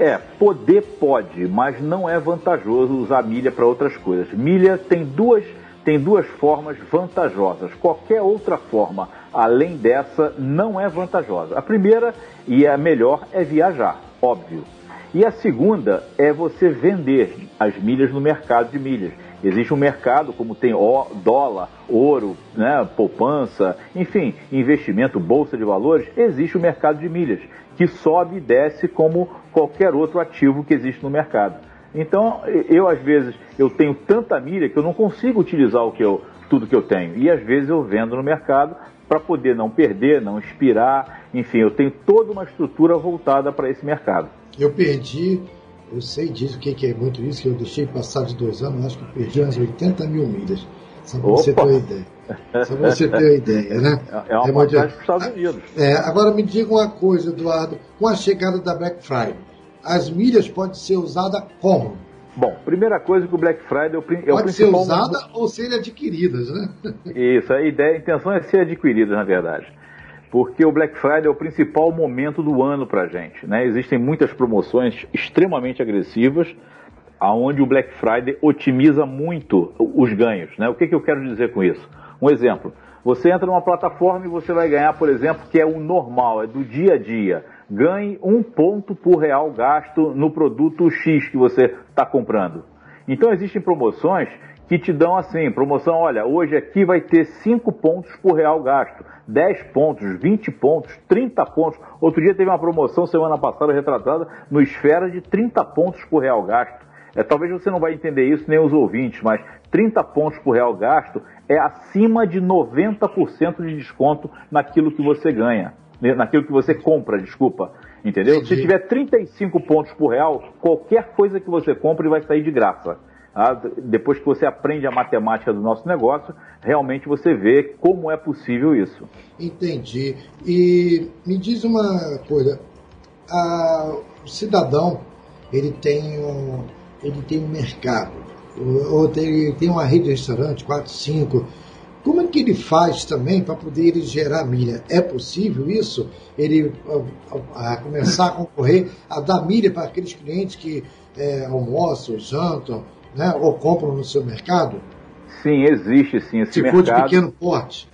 É, poder pode, mas não é vantajoso usar milha para outras coisas. Milha tem duas, tem duas formas vantajosas. Qualquer outra forma além dessa não é vantajosa. A primeira e a melhor é viajar, óbvio. E a segunda é você vender as milhas no mercado de milhas. Existe um mercado, como tem dólar, ouro, né, poupança, enfim, investimento, bolsa de valores, existe o mercado de milhas, que sobe e desce como qualquer outro ativo que existe no mercado. Então, eu às vezes eu tenho tanta milha que eu não consigo utilizar o que eu, tudo que eu tenho. E às vezes eu vendo no mercado para poder não perder, não expirar, enfim, eu tenho toda uma estrutura voltada para esse mercado. Eu perdi eu sei disso, o que, é muito isso, que eu deixei passar de dois anos, acho que eu perdi umas 80 mil milhas. Só para você ter uma ideia. Só você ter ideia, né? É uma é vantagem para os Estados Unidos. É, agora me diga uma coisa, Eduardo. Com a chegada da Black Friday, as milhas podem ser usadas como? Bom, primeira coisa que o Black Friday é o, é Pode ser usada ou ser adquiridas, né? Isso, a ideia, a intenção é ser adquiridas, na verdade porque o Black Friday é o principal momento do ano para a gente. Né? Existem muitas promoções extremamente agressivas, aonde o Black Friday otimiza muito os ganhos. Né? O que, que eu quero dizer com isso? Um exemplo, você entra numa plataforma e você vai ganhar, por exemplo, que é o normal, é do dia a dia. Ganhe um ponto por real gasto no produto X que você está comprando. Então existem promoções que te dão assim, promoção, olha, hoje aqui vai ter 5 pontos por real gasto. 10 pontos, 20 pontos, 30 pontos. Outro dia teve uma promoção, semana passada, retratada, no Esfera de 30 pontos por real gasto. É, talvez você não vai entender isso, nem os ouvintes, mas 30 pontos por real gasto é acima de 90% de desconto naquilo que você ganha, né, naquilo que você compra, desculpa. Entendeu? Entendi. Se tiver 35 pontos por real, qualquer coisa que você compre vai sair de graça. Ah, depois que você aprende a matemática do nosso negócio, realmente você vê como é possível isso. Entendi. E me diz uma coisa, a, o cidadão ele tem um, ele tem um mercado, ou tem, tem uma rede de restaurante, quatro, cinco. Como é que ele faz também para poder ele gerar milha? É possível isso? Ele a, a começar a concorrer, a dar milha para aqueles clientes que é, almoçam, jantam, né, ou compram no seu mercado? Sim, existe sim esse Se mercado. Se for de pequeno porte.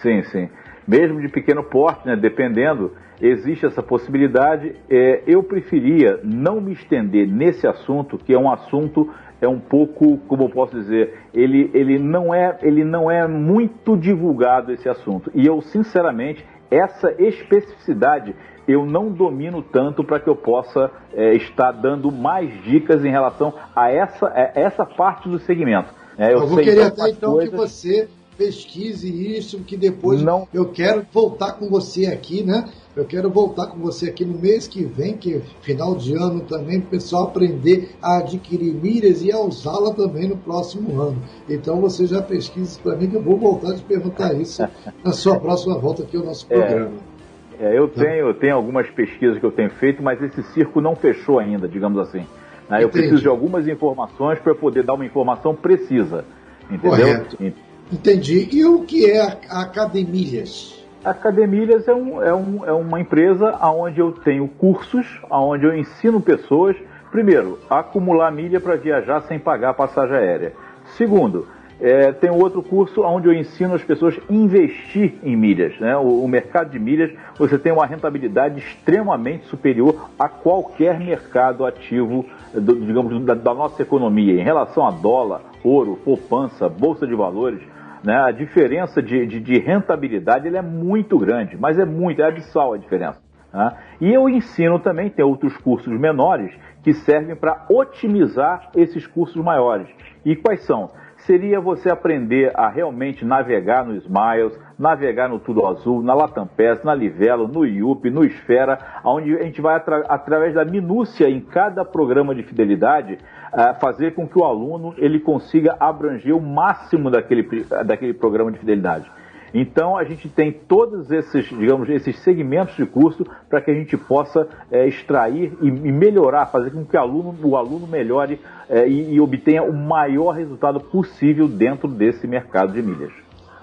Sim, sim. Mesmo de pequeno porte, né, dependendo, existe essa possibilidade. É, eu preferia não me estender nesse assunto, que é um assunto é um pouco, como eu posso dizer, ele, ele, não é, ele não é muito divulgado esse assunto. E eu, sinceramente, essa especificidade eu não domino tanto para que eu possa é, estar dando mais dicas em relação a essa, a essa parte do segmento. É, eu, eu vou querer até então coisas... que você pesquise isso, que depois não... eu quero voltar com você aqui, né? Eu quero voltar com você aqui no mês que vem, que é final de ano também, para o pessoal aprender a adquirir milhas e a usá-la também no próximo ano. Então você já pesquisa para mim que eu vou voltar a te perguntar isso na sua próxima volta aqui ao nosso programa. É. É, eu tenho, eu tenho algumas pesquisas que eu tenho feito, mas esse circo não fechou ainda, digamos assim. Né? Eu preciso de algumas informações para poder dar uma informação precisa. Entendeu? Correto. Entendi. E o que é a Academilhas? Academilhas é, um, é, um, é uma empresa onde eu tenho cursos, onde eu ensino pessoas, primeiro, a acumular milha para viajar sem pagar passagem aérea. Segundo, é, tem outro curso onde eu ensino as pessoas a investir em milhas. Né? O, o, mercado de milhas, você tem uma rentabilidade extremamente superior a qualquer mercado ativo, do, digamos, da, da, nossa economia. Em relação a dólar, ouro, poupança, bolsa de valores, né? a diferença de, de, de rentabilidade é muito grande, mas é muito, é abissal a diferença. Né? E eu ensino também, tem outros cursos menores que servem para otimizar esses cursos maiores. E quais são? Seria você aprender a realmente navegar no Smiles, navegar no Tudo Azul, na Latam Pass, na Livelo, no IUP, no Esfera, onde a gente vai, atra através da minúcia em cada programa de fidelidade, uh, fazer com que o aluno ele consiga abranger o máximo daquele, daquele programa de fidelidade. Então a gente tem todos esses, digamos, esses segmentos de curso para que a gente possa é, extrair e, e, melhorar, fazer com que o aluno, o aluno melhore é, e, e obtenha o maior resultado possível dentro desse mercado de milhas.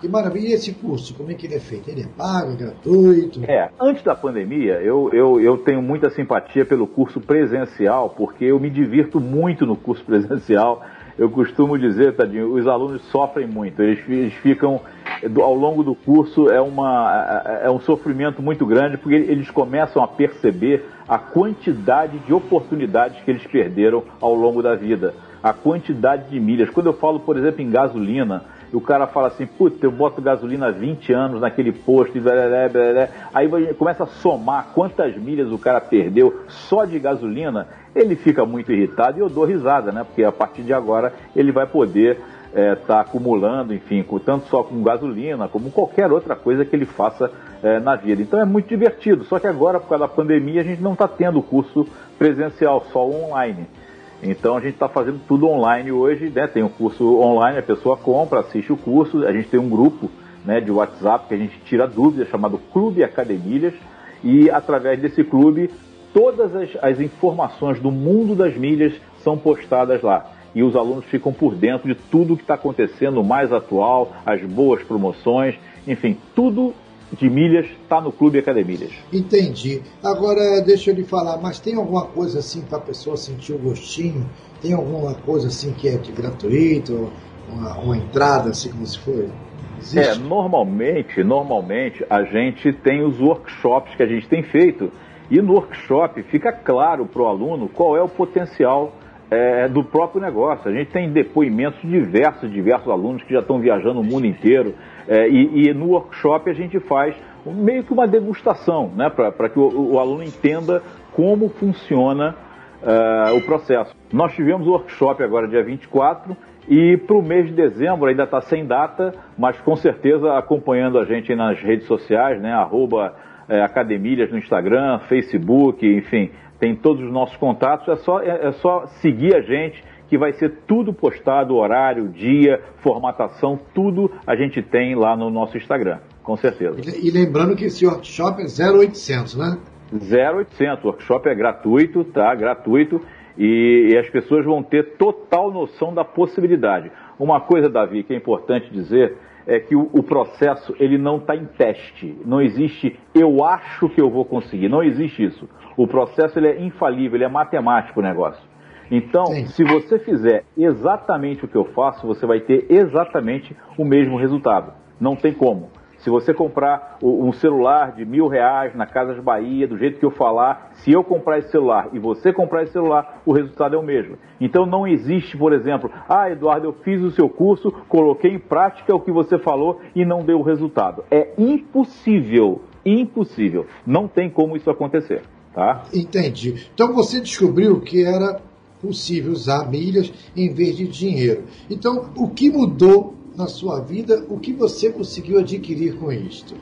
Que maravilha. E esse curso, como é que ele é feito? Ele é pago, é gratuito? É, antes da pandemia, eu, eu, eu tenho muita simpatia pelo curso presencial, porque eu me divirto muito no curso presencial. Eu costumo dizer, Tadinho, os alunos sofrem muito, eles, eles ficam, ao longo do curso, é, uma, é, é um sofrimento muito grande, porque eles começam a perceber a quantidade de oportunidades que eles perderam ao longo da vida, a quantidade de milhas. Quando eu falo, por exemplo, em gasolina, e o cara fala assim, puta, eu boto gasolina há 20 anos naquele posto, e aí começa a somar quantas milhas o cara perdeu só de gasolina, ele fica muito irritado e eu dou risada, né? Porque a partir de agora ele vai poder estar é, tá acumulando, enfim, tanto só com gasolina, como qualquer outra coisa que ele faça é, na vida. Então é muito divertido, só que agora, por causa da pandemia, a gente não está tendo curso presencial, só online. Então a gente está fazendo tudo online hoje, né? Tem um curso online, a pessoa compra, assiste o curso, a gente tem um grupo né, de WhatsApp que a gente tira dúvidas, chamado Clube Academilhas, e através desse clube todas as, as informações do mundo das milhas são postadas lá. E os alunos ficam por dentro de tudo que está acontecendo, o mais atual, as boas promoções, enfim, tudo de milhas está no Clube Academilhas. Entendi. Agora, deixa eu lhe falar, mas tem alguma coisa assim para a pessoa sentir o gostinho? Tem alguma coisa assim que é de gratuito? Uma, uma entrada assim como se for? Existe? É, normalmente, normalmente a gente tem os workshops que a gente tem feito e no workshop fica claro para o aluno qual é o potencial é, do próprio negócio. A gente tem depoimentos de diversos, diversos alunos que já estão viajando o mundo inteiro. É, e, e, no workshop a gente faz meio que uma degustação, né, para que o, o, aluno entenda como funciona uh, o processo. Nós tivemos o workshop agora dia 24 e para o mês de dezembro ainda está sem data, mas com certeza acompanhando a gente nas redes sociais, né, arroba é, Academilhas no Instagram, Facebook, enfim, tem todos os nossos contatos. É só, é, é só seguir a gente que vai ser tudo postado, horário, dia, formatação, tudo a gente tem lá no nosso Instagram, com certeza. E, e lembrando que esse workshop é 0800, né? 0800, o workshop é gratuito, tá? Gratuito. E, e, as pessoas vão ter total noção da possibilidade. Uma coisa, Davi, que é importante dizer é que o, o processo ele não está em teste. Não existe eu acho que eu vou conseguir. Não existe isso. O processo ele é infalível, ele é matemático o negócio. Então, Sim. se você fizer exatamente o que eu faço, você vai ter exatamente o mesmo resultado. Não tem como. Se você comprar um celular de mil reais na Casas Bahia, do jeito que eu falar, se eu comprar esse celular e você comprar esse celular, o resultado é o mesmo. Então não existe, por exemplo, ah, Eduardo, eu fiz o seu curso, coloquei em prática o que você falou e não deu o resultado. É impossível, impossível. Não tem como isso acontecer. Tá? Entendi. Então você descobriu que era possível usar milhas em vez de dinheiro. Então, o que mudou na sua vida, o que você conseguiu adquirir com isto?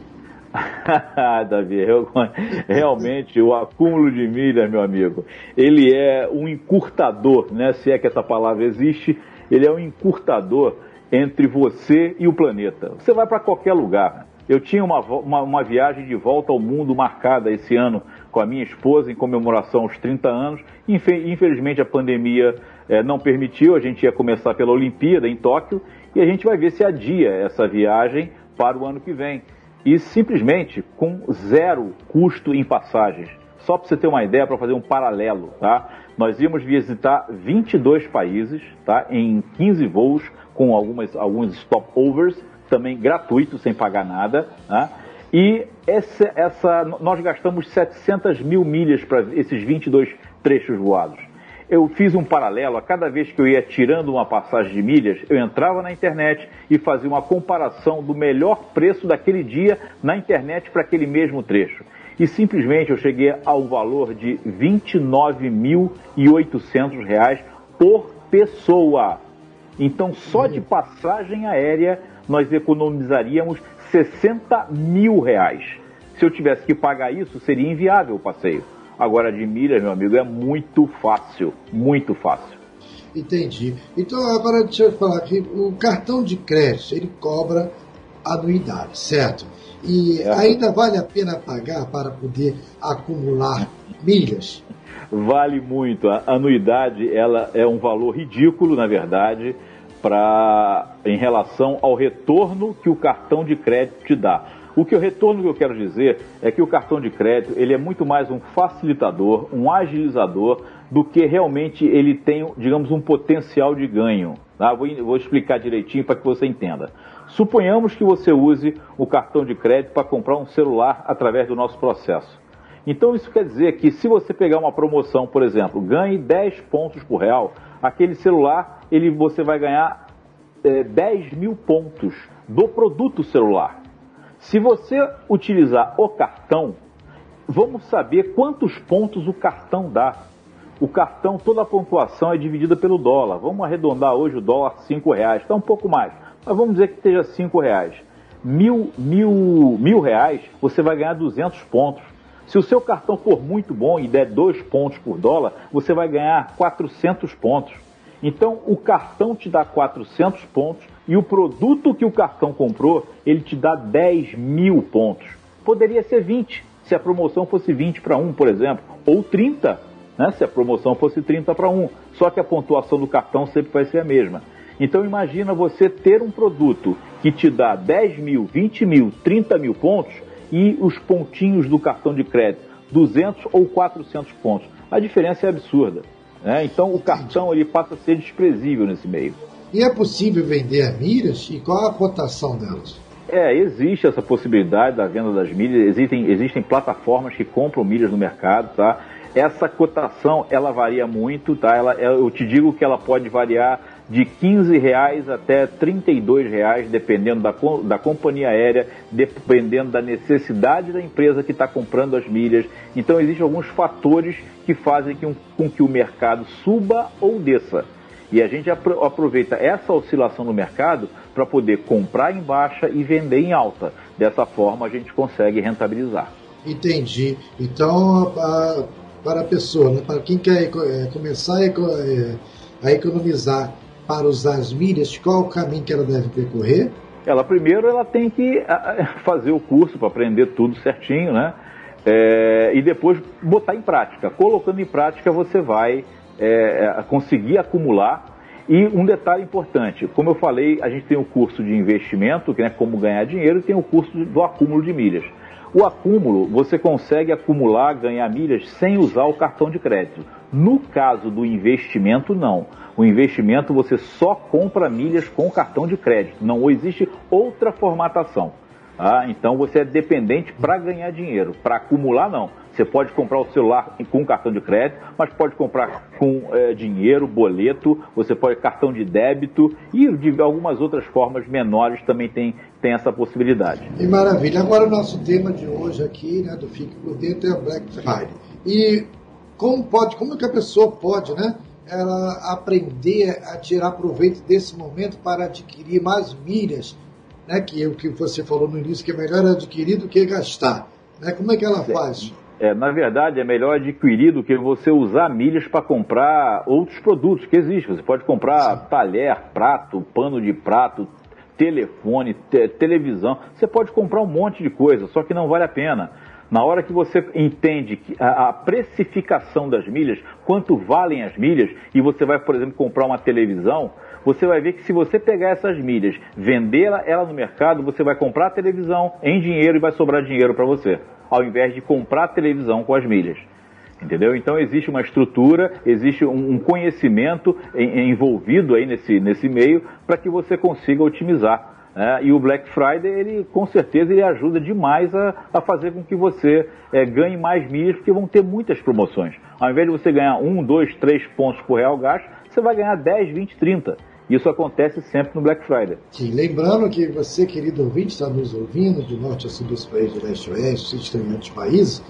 Davi, eu, realmente o acúmulo de milhas, meu amigo, ele é um encurtador, né? Se é que essa palavra existe, ele é um encurtador entre você e o planeta. Você vai para qualquer lugar. Eu tinha uma, uma, uma, viagem de volta ao mundo marcada esse ano com a minha esposa em comemoração aos 30 anos. Infelizmente a pandemia é, não permitiu, a gente ia começar pela Olimpíada em Tóquio e a gente vai ver se adia essa viagem para o ano que vem. E simplesmente com zero custo em passagens. Só para você ter uma ideia, para fazer um paralelo, tá? Nós íamos visitar 22 países, tá? Em 15 voos, com algumas, alguns stopovers, também gratuitos, sem pagar nada, tá? E essa, essa, nós gastamos 700 mil milhas para esses 22 trechos voados eu fiz um paralelo, a cada vez que eu ia tirando uma passagem de milhas, eu entrava na internet e fazia uma comparação do melhor preço daquele dia na internet para aquele mesmo trecho. E simplesmente eu cheguei ao valor de R$ 29.800 por pessoa. Então, só de passagem aérea, nós economizaríamos 60 mil reais. Se eu tivesse que pagar isso, seria inviável o passeio. Agora, de milhas, meu amigo, é muito fácil, muito fácil. Entendi. Então, agora deixa eu falar aqui, o cartão de crédito, ele cobra anuidade, certo? E é. ainda vale a pena pagar para poder acumular milhas? Vale muito. A anuidade, ela é um valor ridículo, na verdade. para em relação ao retorno que o cartão de crédito te dá. O que o retorno que eu quero dizer é que o cartão de crédito ele é muito mais um facilitador, um agilizador do que realmente ele tem, digamos, um potencial de ganho. Tá? Vou, vou explicar direitinho para que você entenda. Suponhamos que você use o cartão de crédito para comprar um celular através do nosso processo. Então isso quer dizer que se você pegar uma promoção, por exemplo, ganhe 10 pontos por real, aquele celular ele, você vai ganhar é, 10 mil pontos do produto celular. Se você utilizar o cartão, vamos saber quantos pontos o cartão dá. O cartão, toda a pontuação é dividida pelo dólar. Vamos arredondar hoje o dólar 5 reais, está um pouco mais, mas vamos dizer que esteja 5 reais. Mil, mil, mil reais, você vai ganhar 200 pontos. Se o seu cartão for muito bom e der 2 pontos por dólar, você vai ganhar 400 pontos. Então, o cartão te dá 400 pontos e o produto que o cartão comprou, ele te dá 10 mil pontos. Poderia ser 20, se a promoção fosse 20 para 1, por exemplo, ou 30, né, se a promoção fosse 30 para 1. Só que a pontuação do cartão sempre vai ser a mesma. Então imagina você ter um produto que te dá 10 mil, 20 mil, 30 mil pontos e os pontinhos do cartão de crédito, 200 ou 400 pontos. A diferença é absurda. Né? Então o cartão ele passa a ser desprezível nesse meio. E é possível vender milhas? E qual a cotação delas? É, existe essa possibilidade da venda das milhas, existem, existem plataformas que compram milhas no mercado, tá? Essa cotação, ela varia muito, tá? Ela, eu te digo que ela pode variar de 15 reais até 32 reais, dependendo da, da companhia aérea, dependendo da necessidade da empresa que está comprando as milhas. Então, existem alguns fatores que fazem com que o mercado suba ou desça. E a gente aproveita essa oscilação no mercado para poder comprar em baixa e vender em alta. Dessa forma a gente consegue rentabilizar. Entendi. Então, para a pessoa, né, para quem quer é, começar a é, economizar para usar as milhas, qual o caminho que ela deve percorrer? Ela primeiro ela tem que fazer o curso para aprender tudo certinho, né? É, e depois botar em prática. Colocando em prática, você vai é, é, conseguir acumular. E um detalhe importante, como eu falei, a gente tem o curso de investimento, que é como ganhar dinheiro, e tem o curso do acúmulo de milhas. O acúmulo, você consegue acumular, ganhar milhas sem usar o cartão de crédito. No caso do investimento, não. O investimento você só compra milhas com cartão de crédito. Não existe outra formatação. Ah, então você é dependente para ganhar dinheiro. Para acumular, não. Você pode comprar o celular com cartão de crédito, mas pode comprar com é, dinheiro, boleto, você pode cartão de débito e de algumas outras formas menores também tem, tem essa possibilidade. E maravilha. Agora o nosso tema de hoje aqui, né, do Fique por Dentro, é o Black Friday. E como pode, como que a pessoa pode, né, ela aprender a tirar proveito desse momento para adquirir mais milhas né, que é o que você falou no início, que é melhor adquirir do que gastar. Né? Como é que ela faz? É, na verdade, é melhor adquirir do que você usar milhas para comprar outros produtos que existem. Você pode comprar Sim. talher, prato, pano de prato, telefone, te televisão. Você pode comprar um monte de coisa, só que não vale a pena. Na hora que você entende que a, a precificação das milhas, quanto valem as milhas, e você vai, por exemplo, comprar uma televisão, você vai ver que se você pegar essas milhas, vender ela no mercado, você vai comprar a televisão em dinheiro e vai sobrar dinheiro para você, ao invés de comprar televisão com as milhas. Entendeu? Então existe uma estrutura, existe um, conhecimento envolvido aí nesse, nesse meio para que você consiga otimizar. Né? E o Black Friday, ele com certeza ele ajuda demais a, a fazer com que você é, ganhe mais milhas, porque vão ter muitas promoções. Ao invés de você ganhar um, dois, três pontos por real gasto, você vai ganhar 10, 20, 30. Isso acontece sempre no Black Friday. Sim, lembrando que você, querido ouvinte, está nos ouvindo de norte a sul dos países, de leste a oeste, outros países,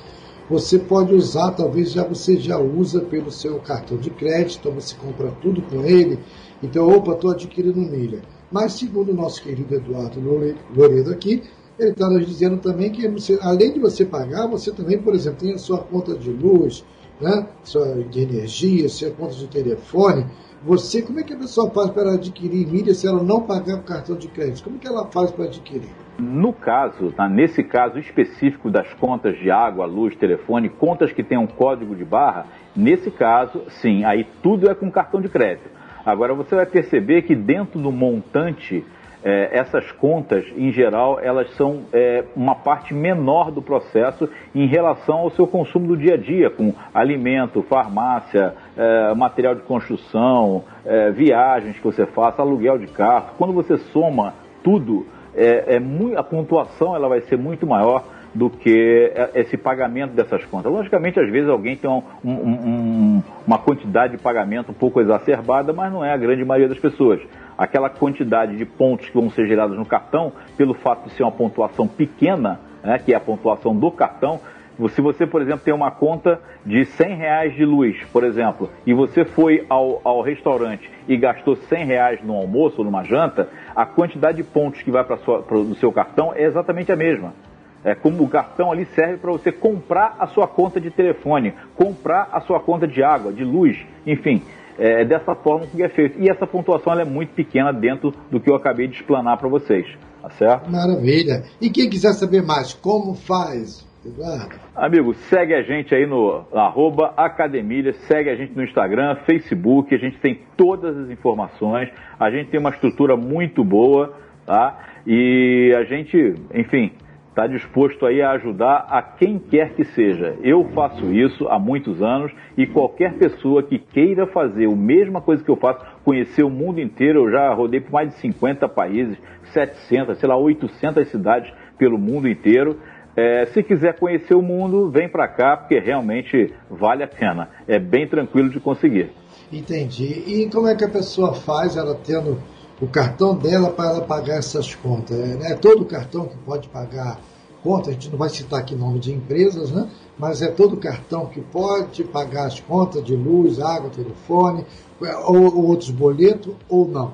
você pode usar, talvez já você já usa pelo seu cartão de crédito, então você compra tudo com ele, então, opa, estou adquirindo milha. Mas, segundo o nosso querido Eduardo Loredo aqui, ele está nos dizendo também que você, além de você pagar, você também, por exemplo, tem a sua conta de luz, né, sua, de energia, sua conta de telefone, você, como é que a pessoa faz para adquirir mídia se ela não pagar o cartão de crédito? Como é que ela faz para adquirir? No caso, tá, nesse caso específico das contas de água, luz, telefone, contas que tenham código de barra, nesse caso, sim, aí tudo é com cartão de crédito. Agora você vai perceber que dentro do montante é, essas contas, em geral, elas são é, uma parte menor do processo em relação ao seu consumo do dia a dia, com alimento, farmácia, é, material de construção, é, viagens que você faça, aluguel de carro. Quando você soma tudo, é, é a pontuação ela vai ser muito maior do que esse pagamento dessas contas. Logicamente, às vezes alguém tem um, um, um, uma quantidade de pagamento um pouco exacerbada, mas não é a grande maioria das pessoas. Aquela quantidade de pontos que vão ser gerados no cartão, pelo fato de ser uma pontuação pequena, né, que é a pontuação do cartão, se você, por exemplo, tem uma conta de 100 reais de luz, por exemplo, e você foi ao, ao restaurante e gastou 100 reais no almoço ou numa janta, a quantidade de pontos que vai para o seu cartão é exatamente a mesma. É como o cartão ali serve para você comprar a sua conta de telefone, comprar a sua conta de água, de luz, enfim. É dessa forma que é feito. E essa pontuação é muito pequena dentro do que eu acabei de explanar para vocês. Tá certo? Maravilha. E quem quiser saber mais, como faz? Eduardo. Amigo, segue a gente aí no arroba Academia, segue a gente no Instagram, Facebook, a gente tem todas as informações, a gente tem uma estrutura muito boa, tá? E a gente, enfim, está disposto aí a ajudar a quem quer que seja. Eu faço isso há muitos anos e qualquer pessoa que queira fazer a mesma coisa que eu faço, conhecer o mundo inteiro, eu já rodei por mais de 50 países, 700, sei lá, 800 cidades pelo mundo inteiro. É, se quiser conhecer o mundo, vem para cá, porque realmente vale a pena. É bem tranquilo de conseguir. Entendi. E como é que a pessoa faz, ela tendo o cartão dela para ela pagar essas contas? É né? todo cartão que pode pagar contas, a gente não vai citar aqui nome de empresas, né? mas é todo cartão que pode pagar as contas de luz, água, telefone, ou, ou outros boletos, ou não.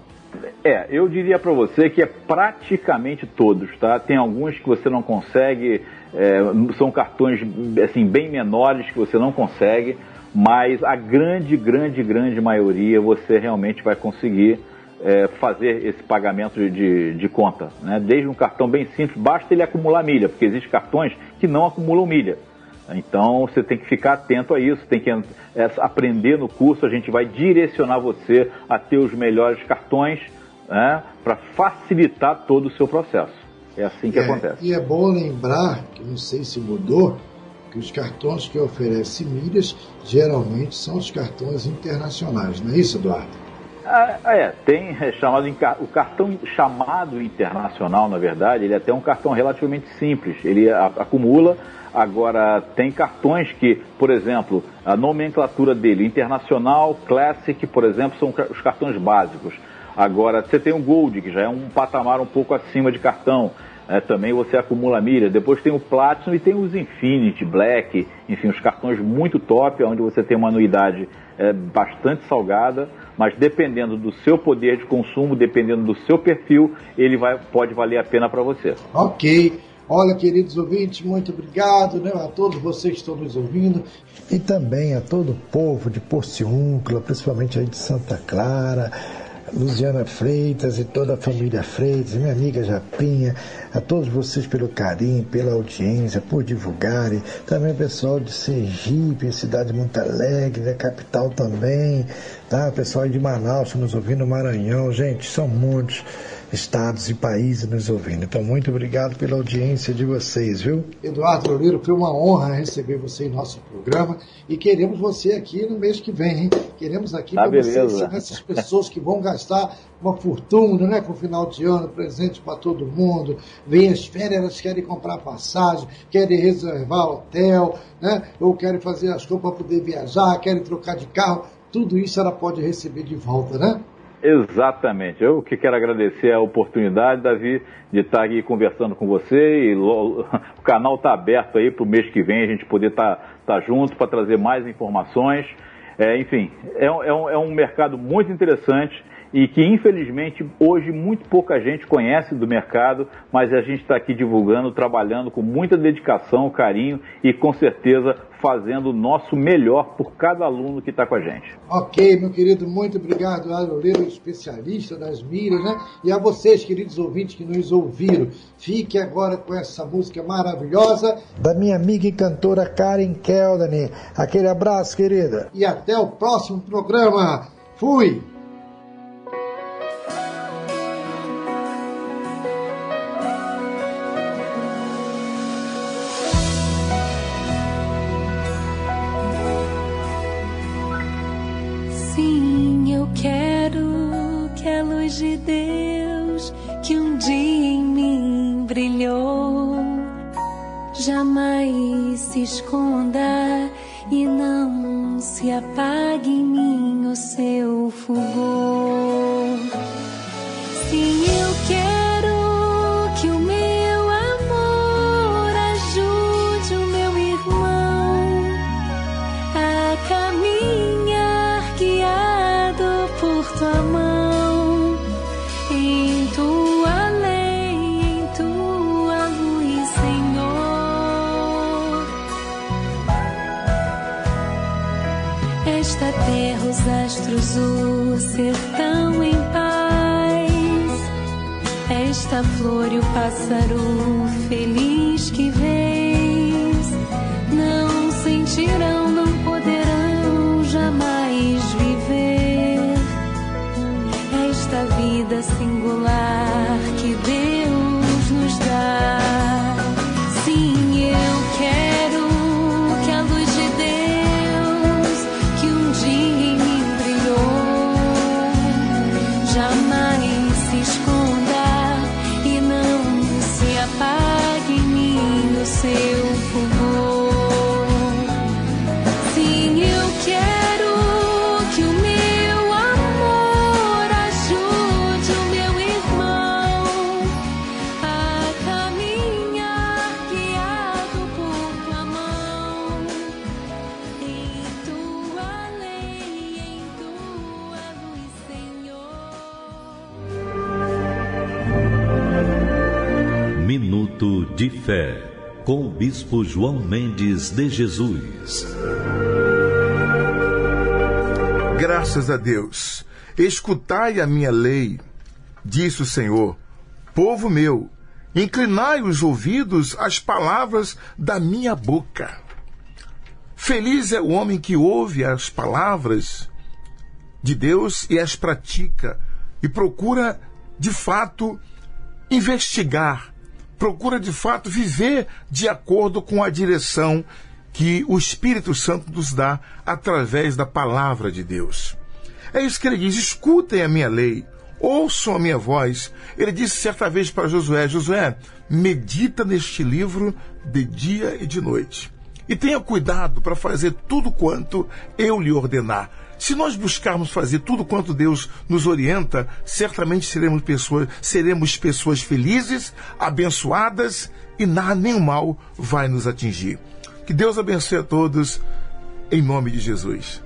É, eu diria para você que é praticamente todos, tá? Tem alguns que você não consegue, é, são cartões assim bem menores que você não consegue, mas a grande, grande, grande maioria você realmente vai conseguir é, fazer esse pagamento de, de, de, conta. Né? Desde um cartão bem simples, basta ele acumular milha, porque existem cartões que não acumulam milha. Então você tem que ficar atento a isso, tem que aprender no curso, a gente vai direcionar você a ter os melhores cartões né, para facilitar todo o seu processo. É assim que é, acontece. E é bom lembrar, que não sei se mudou, que os cartões que oferecem milhas geralmente são os cartões internacionais, não é isso, Eduardo? Ah, é, tem é, chamado o cartão chamado internacional, na verdade, ele é até um cartão relativamente simples. Ele acumula, agora tem cartões que, por exemplo, a nomenclatura dele, internacional, classic, por exemplo, são os cartões básicos. Agora você tem o Gold, que já é um patamar um pouco acima de cartão. É, também você acumula milha. Depois tem o Platinum e tem os Infinity, Black, enfim, os cartões muito top, onde você tem uma anuidade é, bastante salgada mas dependendo do seu poder de consumo, dependendo do seu perfil, ele vai, pode valer a pena para você. Ok. Olha, queridos ouvintes, muito obrigado né, a todos vocês que estão nos ouvindo e também a todo o povo de Porciúncula, principalmente aí de Santa Clara, Luciana Freitas e toda a família Freitas, minha amiga Japinha, a todos vocês pelo carinho, pela audiência, por divulgarem, também o pessoal de Sergipe, cidade de Monte Alegre, né, capital também, tá? O pessoal de Manaus nos ouvindo, Maranhão, gente, são muitos estados e países nos ouvindo. Então, muito obrigado pela audiência de vocês, viu? Eduardo Loureiro, foi uma honra receber você em nosso programa e queremos você aqui no mês que vem, hein? Queremos aqui tá para você ensinar essas pessoas que vão gastar uma fortuna, né? Com o final de ano, presente para todo mundo, vem as férias, elas querem comprar passagem, querem reservar hotel, né? Ou querem fazer as compras para poder viajar, querem trocar de carro. Tudo isso ela pode receber de volta, né? Exatamente. Eu que quero agradecer a oportunidade, Davi, de estar aqui conversando com você e o canal está aberto aí para o mês que vem a gente poder estar tá, tá junto para trazer mais informações. É, enfim, é, é, um, é um mercado muito interessante e que infelizmente hoje muito pouca gente conhece do mercado, mas a gente está aqui divulgando, trabalhando com muita dedicação, carinho e com certeza fazendo o nosso melhor por cada aluno que está com a gente. Ok, meu querido, muito obrigado, Aloleiro, especialista das milhas, né? E a vocês, queridos ouvintes que nos ouviram, fique agora com essa música maravilhosa da minha amiga e cantora Karen Keldani. Aquele abraço, querida. E até o próximo programa. Fui! Jamais se esconda e não se apague em mim o seu fulgor. Sim, eu quero que o meu amor ajude o meu irmão a caminhar guiado por tua mão os astros, o sertão em paz. Esta flor e o pássaro feliz que vês não sentirão, Bispo João Mendes de Jesus. Graças a Deus. Escutai a minha lei, disse o Senhor, povo meu, inclinai os ouvidos às palavras da minha boca. Feliz é o homem que ouve as palavras de Deus e as pratica e procura de fato investigar, procura de fato viver de acordo com a direção que o Espírito Santo nos dá através da palavra de Deus. É isso que ele diz: escutem a minha lei, ouçam a minha voz. Ele disse certa vez para Josué: Josué, medita neste livro de dia e de noite. E tenha cuidado para fazer tudo quanto eu lhe ordenar. Se nós buscarmos fazer tudo quanto Deus nos orienta, certamente seremos pessoas, seremos pessoas felizes, abençoadas e nada o mal vai nos atingir. Que Deus abençoe a todos, em nome de Jesus.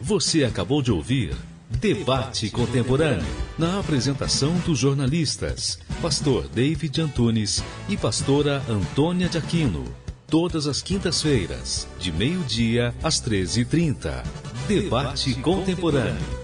Você acabou de ouvir Debate Contemporâneo, na apresentação dos jornalistas, Pastor David Antunes e Pastora Antônia de Aquino. Todas as quintas-feiras, de meio-dia às 13h30. Debate Contemporâneo.